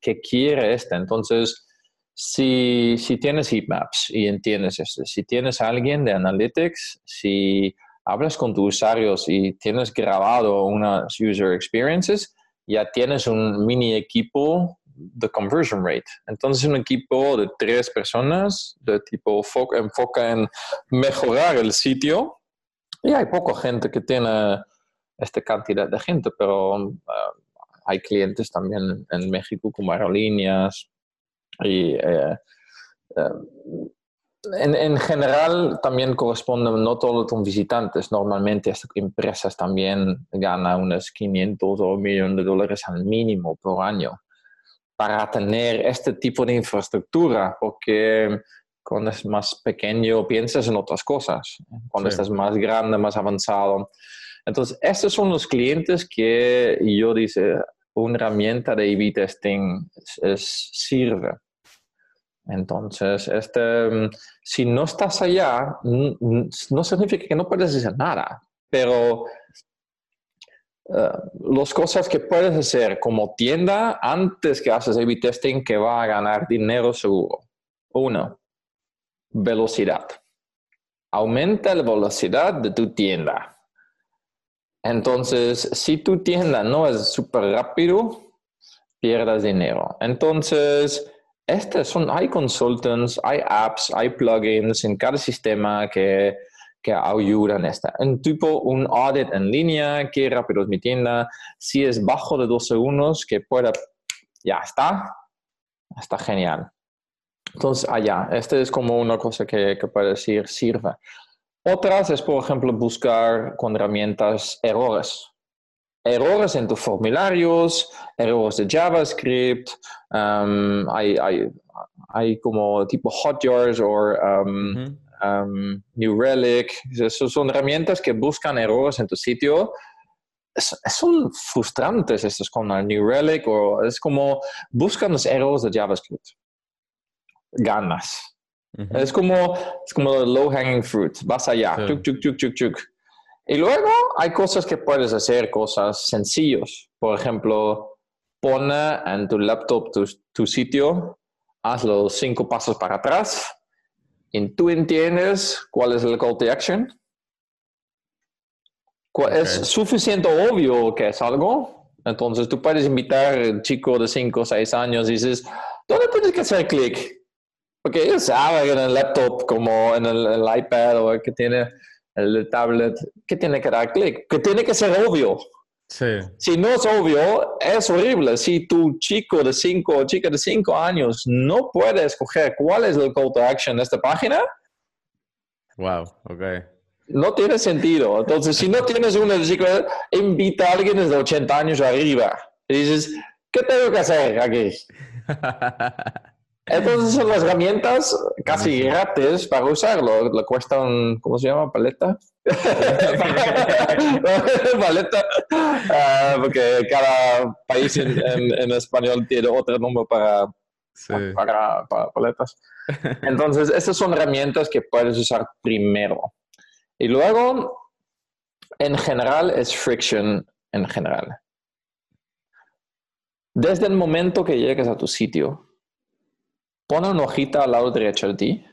que quiere este. Entonces, si, si tienes heatmaps y entiendes esto, si tienes a alguien de Analytics, si hablas con tus usuarios y tienes grabado unas user experiences, ya tienes un mini equipo the conversion rate. Entonces, un equipo de tres personas, de tipo enfoca en mejorar el sitio, y hay poca gente que tiene esta cantidad de gente, pero uh, hay clientes también en México como aerolíneas y eh, eh, en, en, general también corresponden, no todos son visitantes, normalmente estas empresas también ganan unos 500 o un millón de dólares al mínimo por año para tener este tipo de infraestructura, porque cuando es más pequeño piensas en otras cosas, cuando estás más grande, más avanzado. Entonces, estos son los clientes que yo dice, una herramienta de A-B testing es, sirve. Entonces, este, si no estás allá, no significa que no puedes hacer nada, pero uh, las cosas que puedes hacer como tienda antes que haces A-B testing que va a ganar dinero seguro. Uno, velocidad. Aumenta la velocidad de tu tienda. Entonces, si tu tienda no es súper rápido, pierdas dinero. Entonces, este son, hay consultants, hay apps, hay plugins en cada sistema que que ayudan esta. Un tipo, un audit en línea, qué rápido es mi tienda, si es bajo de dos segundos, que pueda, ya está, está genial. Entonces, allá, este es como una cosa que, que puede decir sirve. Otras es, por ejemplo, buscar con herramientas errores. errores en tus formularios, errores de JavaScript, um, hay, hay, hay, como tipo Hotjars o um, um, New Relic. Esas son herramientas que buscan errores en tu sitio. son frustrantes estos con New Relic o es como buscan los errores de JavaScript. Ganas. Es como, es como low hanging fruit. Vas allá. Chuk, chuk, chuk, chuk, chuk. Y luego hay cosas que puedes hacer, cosas sencillos. Por ejemplo, pone en tu laptop tu, tu sitio, haz los cinco pasos para atrás tú entiendes cuál es el call to action. Es suficiente obvio que es algo. Entonces tú puedes invitar al chico de 5 o 6 años y dices, ¿dónde tienes que hacer clic? Porque ellos saben en el laptop, como en el, iPad o el que tiene el tablet, que tiene que dar clic, que tiene que ser obvio. Sí. Si no es obvio, es horrible. Si tu chico de 5 o chica de 5 años no puede escoger cuál es el call to action de esta página, wow, ok. No tiene sentido. Entonces, si no tienes una chica, invita a alguien de 80 años arriba y dices, ¿qué tengo que hacer aquí? Entonces son las herramientas casi gratis para usarlo. Le cuestan, ¿cómo se llama? ¿Paleta? Paleta. Ah, porque cada país en, español tiene otro nombre para, para, para, paletas. Entonces, estas son herramientas que puedes usar primero. Y luego, en general, es friction en general. Desde el momento que llegues a tu sitio, pone una hojita al lado derecho de ti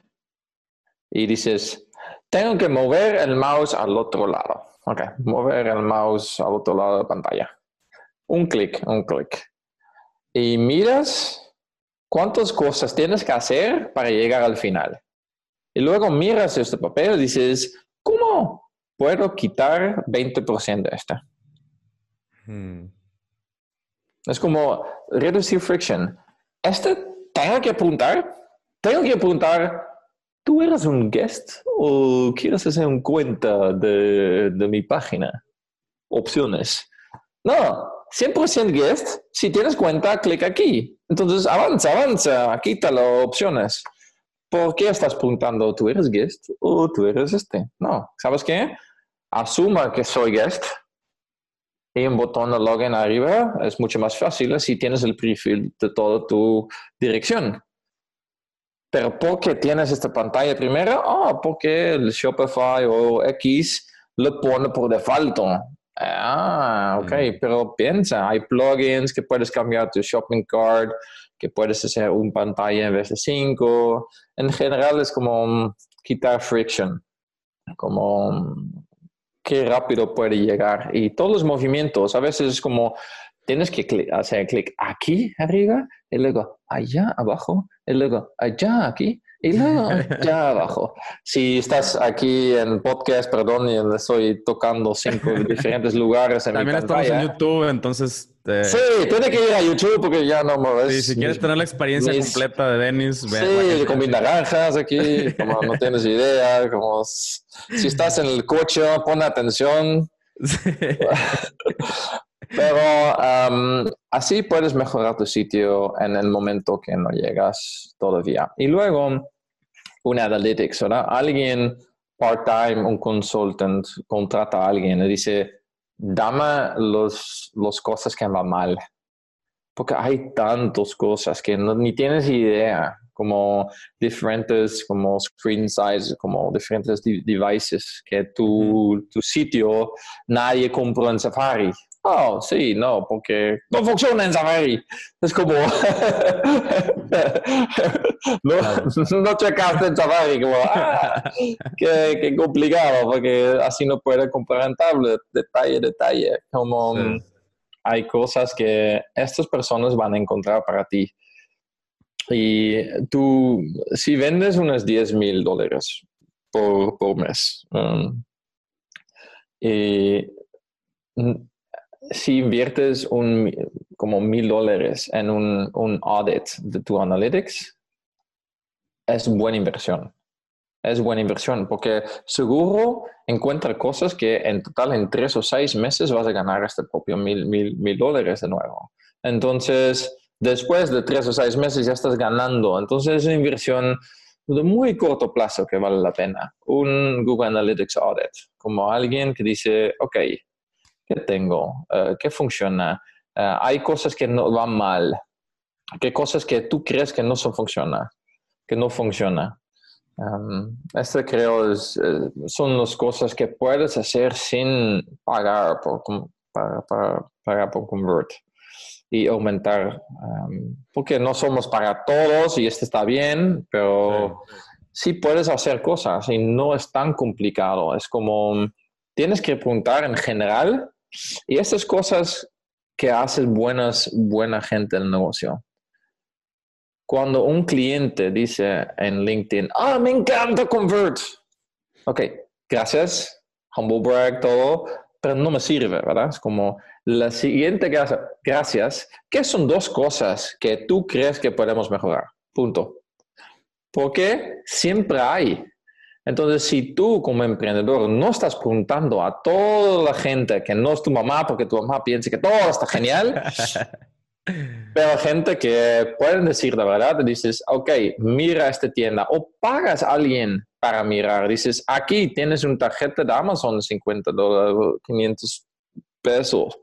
y dices, tengo que mover el mouse al otro lado. Ok, mover el mouse al otro lado de la pantalla. Un clic, un clic. Y miras cuántas cosas tienes que hacer para llegar al final. Y luego miras este papel y dices, ¿cómo puedo quitar 20% de esta? Hmm. Es como reducir friction. Este tengo que apuntar, tengo que apuntar, ¿tú eres un guest o quieres hacer un cuenta de, de mi página? Opciones. No, 100% guest. Si tienes cuenta, clic aquí. Entonces, avanza, avanza, quita las opciones. ¿Por qué estás apuntando? ¿Tú eres guest o tú eres este? No, ¿sabes qué? Asuma que soy guest y un botón de login arriba es mucho más fácil si tienes el perfil de toda tu dirección. Pero ¿por qué tienes esta pantalla primero? Ah, porque el Shopify o X lo pone por defecto. Ah, ok, mm. pero piensa, hay plugins que puedes cambiar tu shopping cart, que puedes hacer un pantalla en vez de cinco. En general es como quitar friction, como qué rápido puede llegar. Y todos los movimientos, a veces es como tienes que hacer clic aquí arriba y luego allá abajo y luego allá aquí y luego allá abajo. Si estás aquí en podcast, perdón, y estoy tocando cinco diferentes lugares en También estamos en YouTube, entonces... Sí, tiene que ir a YouTube porque ya no me ves. Sí, si quieres tener la experiencia completa de Denis, Sí, con mis naranjas aquí, como no tienes idea, como si estás en el coche, pon atención. Pero así puedes mejorar tu sitio en el momento que no llegas todavía. Y luego, un analytics, ¿verdad? Alguien part-time, un consultant, contrata a alguien y dice, dame las los cosas que van mal. Porque hay tantas cosas que no, ni tienes idea, como diferentes, como screen size, como diferentes devices que tu, tu sitio nadie compró en Safari. Oh, sí, no, porque no funciona en Safari. Es como. no, no checaste en Safari, como, ah, qué, complicado, porque así no puedes comprar en tablet, detalle, detalle. Como hay cosas que estas personas van a encontrar para ti. Y tú, si vendes unos 10 mil dólares por, por mes, um, y si inviertes un, como mil dólares en un, un, audit de tu analytics, es buena inversión. es buena inversión porque seguro encuentra cosas que en total en tres o seis meses vas a ganar este propio mil, mil, mil dólares de nuevo. Entonces, después de tres o seis meses ya estás ganando. Entonces, es una inversión de muy corto plazo que vale la pena. Un Google Analytics Audit, como alguien que dice, ok, ¿qué tengo? Eh, ¿Qué funciona? Eh, hay cosas que no van mal. ¿Qué cosas que tú crees que no son funciona? Que no funciona. Um, este creo es, eh, son las cosas que puedes hacer sin pagar por, para, para, por Convert y aumentar, um, porque no somos para todos y este está bien, pero sí. puedes hacer cosas y no es tan complicado. Es como tienes que preguntar en general y estas cosas que haces buenas, buena gente del negocio cuando un cliente dice en LinkedIn, ah, me encanta Convert. Ok, gracias, humble brag, todo, pero no me sirve, ¿verdad? Es como la siguiente gracias, ¿qué son dos cosas que tú crees que podemos mejorar? Punto. Porque siempre hay. Entonces, si tú como emprendedor no estás preguntando a toda la gente que no es tu mamá porque tu mamá piensa que todo está genial, Pero gente que pueden decir la verdad, dices, ok, mira esta tienda o pagas a alguien para mirar. Dices, aquí tienes una tarjeta de Amazon de 50 dólares, 500 pesos.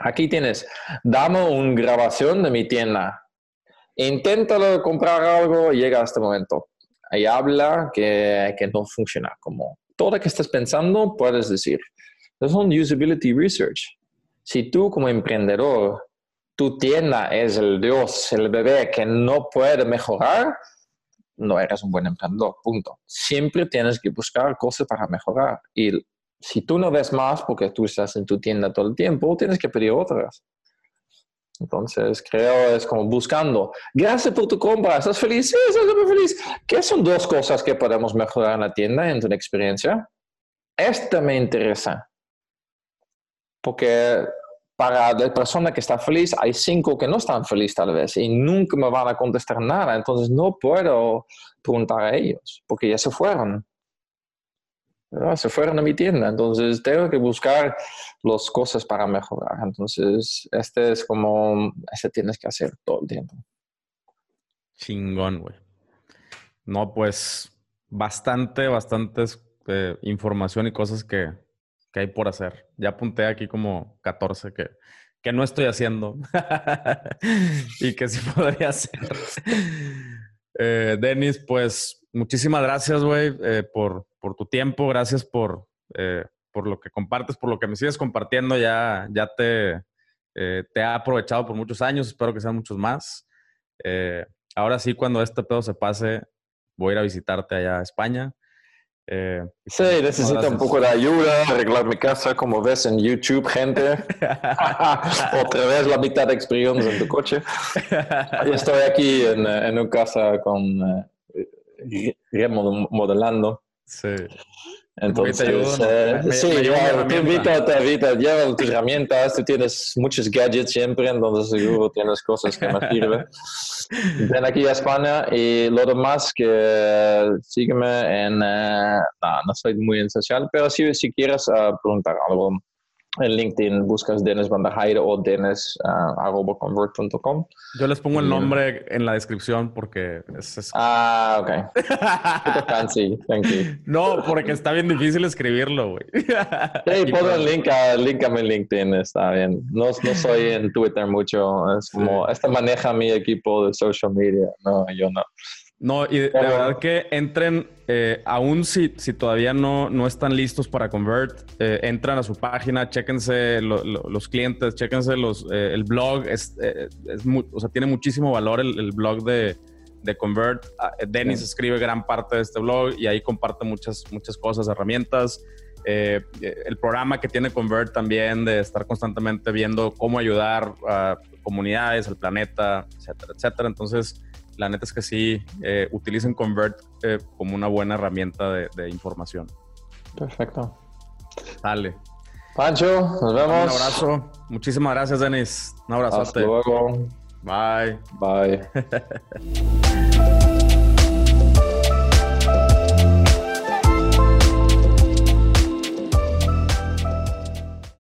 Aquí tienes, dame una grabación de mi tienda. Inténtalo comprar algo y llega a este momento. Ahí habla que, que no funciona. Como todo lo que estás pensando, puedes decir. Es un usability research. Si tú como emprendedor tu tienda es el Dios, el bebé que no puede mejorar, no eres un buen emprendedor, punto. Siempre tienes que buscar cosas para mejorar. Y si tú no ves más porque tú estás en tu tienda todo el tiempo, tienes que pedir otras. Entonces, creo es como buscando. Gracias por tu compra. ¿Estás feliz? Sí, estoy muy feliz. ¿Qué son dos cosas que podemos mejorar en la tienda en tu experiencia? Esta me interesa. Porque para la persona que está feliz, hay cinco que no están felices tal vez y nunca me van a contestar nada. Entonces no puedo preguntar a ellos porque ya se fueron. Se fueron a mi tienda. Entonces tengo que buscar las cosas para mejorar. Entonces este es como, este tienes que hacer todo el tiempo. Chingón, güey. No, pues bastante, bastante eh, información y cosas que, que hay por hacer. Ya apunté aquí como 14 que, que no estoy haciendo y que sí podría hacer. Eh, Denis, pues muchísimas gracias, güey, eh, por, por, tu tiempo. Gracias por, eh, por lo que compartes, por lo que me sigues compartiendo. Ya, ya te, te ha aprovechado por muchos años. Espero que sean muchos más. ahora sí, cuando este pedo se pase, voy a ir a visitarte allá a España. Eh, sí, necesito un poco de ayuda, arreglar mi casa, como ves en YouTube, gente. Otra vez la mitad de experiencia en tu coche. estoy aquí en, en una casa con eh, remodelando. Sí. Entonces, eh, sí, te invito, te invito, lleva tus herramientas, tú tienes muchos gadgets siempre, entonces seguro tienes cosas que me sirven. Ven aquí a España y lo demás que sígueme en, uh, no, soy muy en social, pero si, si quieres uh, preguntar algo en LinkedIn buscas Dennis Bandajaire o dennis.convert.com. Ah, Yo les pongo el nombre en la descripción porque es... Ah, ok. fancy, thank you. No, porque está bien difícil escribirlo, güey. Sí, pon el link, a, línkame en LinkedIn, está bien. No, no soy en Twitter mucho, es como, esta maneja mi equipo de social media, no, yo no. No, y de, verdad que entren, eh, aún si, si todavía no, no están listos para Convert, eh, entran a su página, chéquense los clientes, chéquense los, eh, el blog, es, es o sea, tiene muchísimo valor el, blog de, de, Convert. Ah, Dennis escribe gran parte de este blog y ahí comparte muchas, muchas cosas, herramientas. el programa que tiene Convert también de estar constantemente viendo cómo ayudar a comunidades, al planeta, etcétera, etcétera. Entonces, la neta es que sí, eh, utilicen Convert eh, como una buena herramienta de, información. Perfecto. Dale. Pancho, nos vemos. Un abrazo. Muchísimas gracias, Denis. Un abrazo. Hasta luego. Bye. Bye.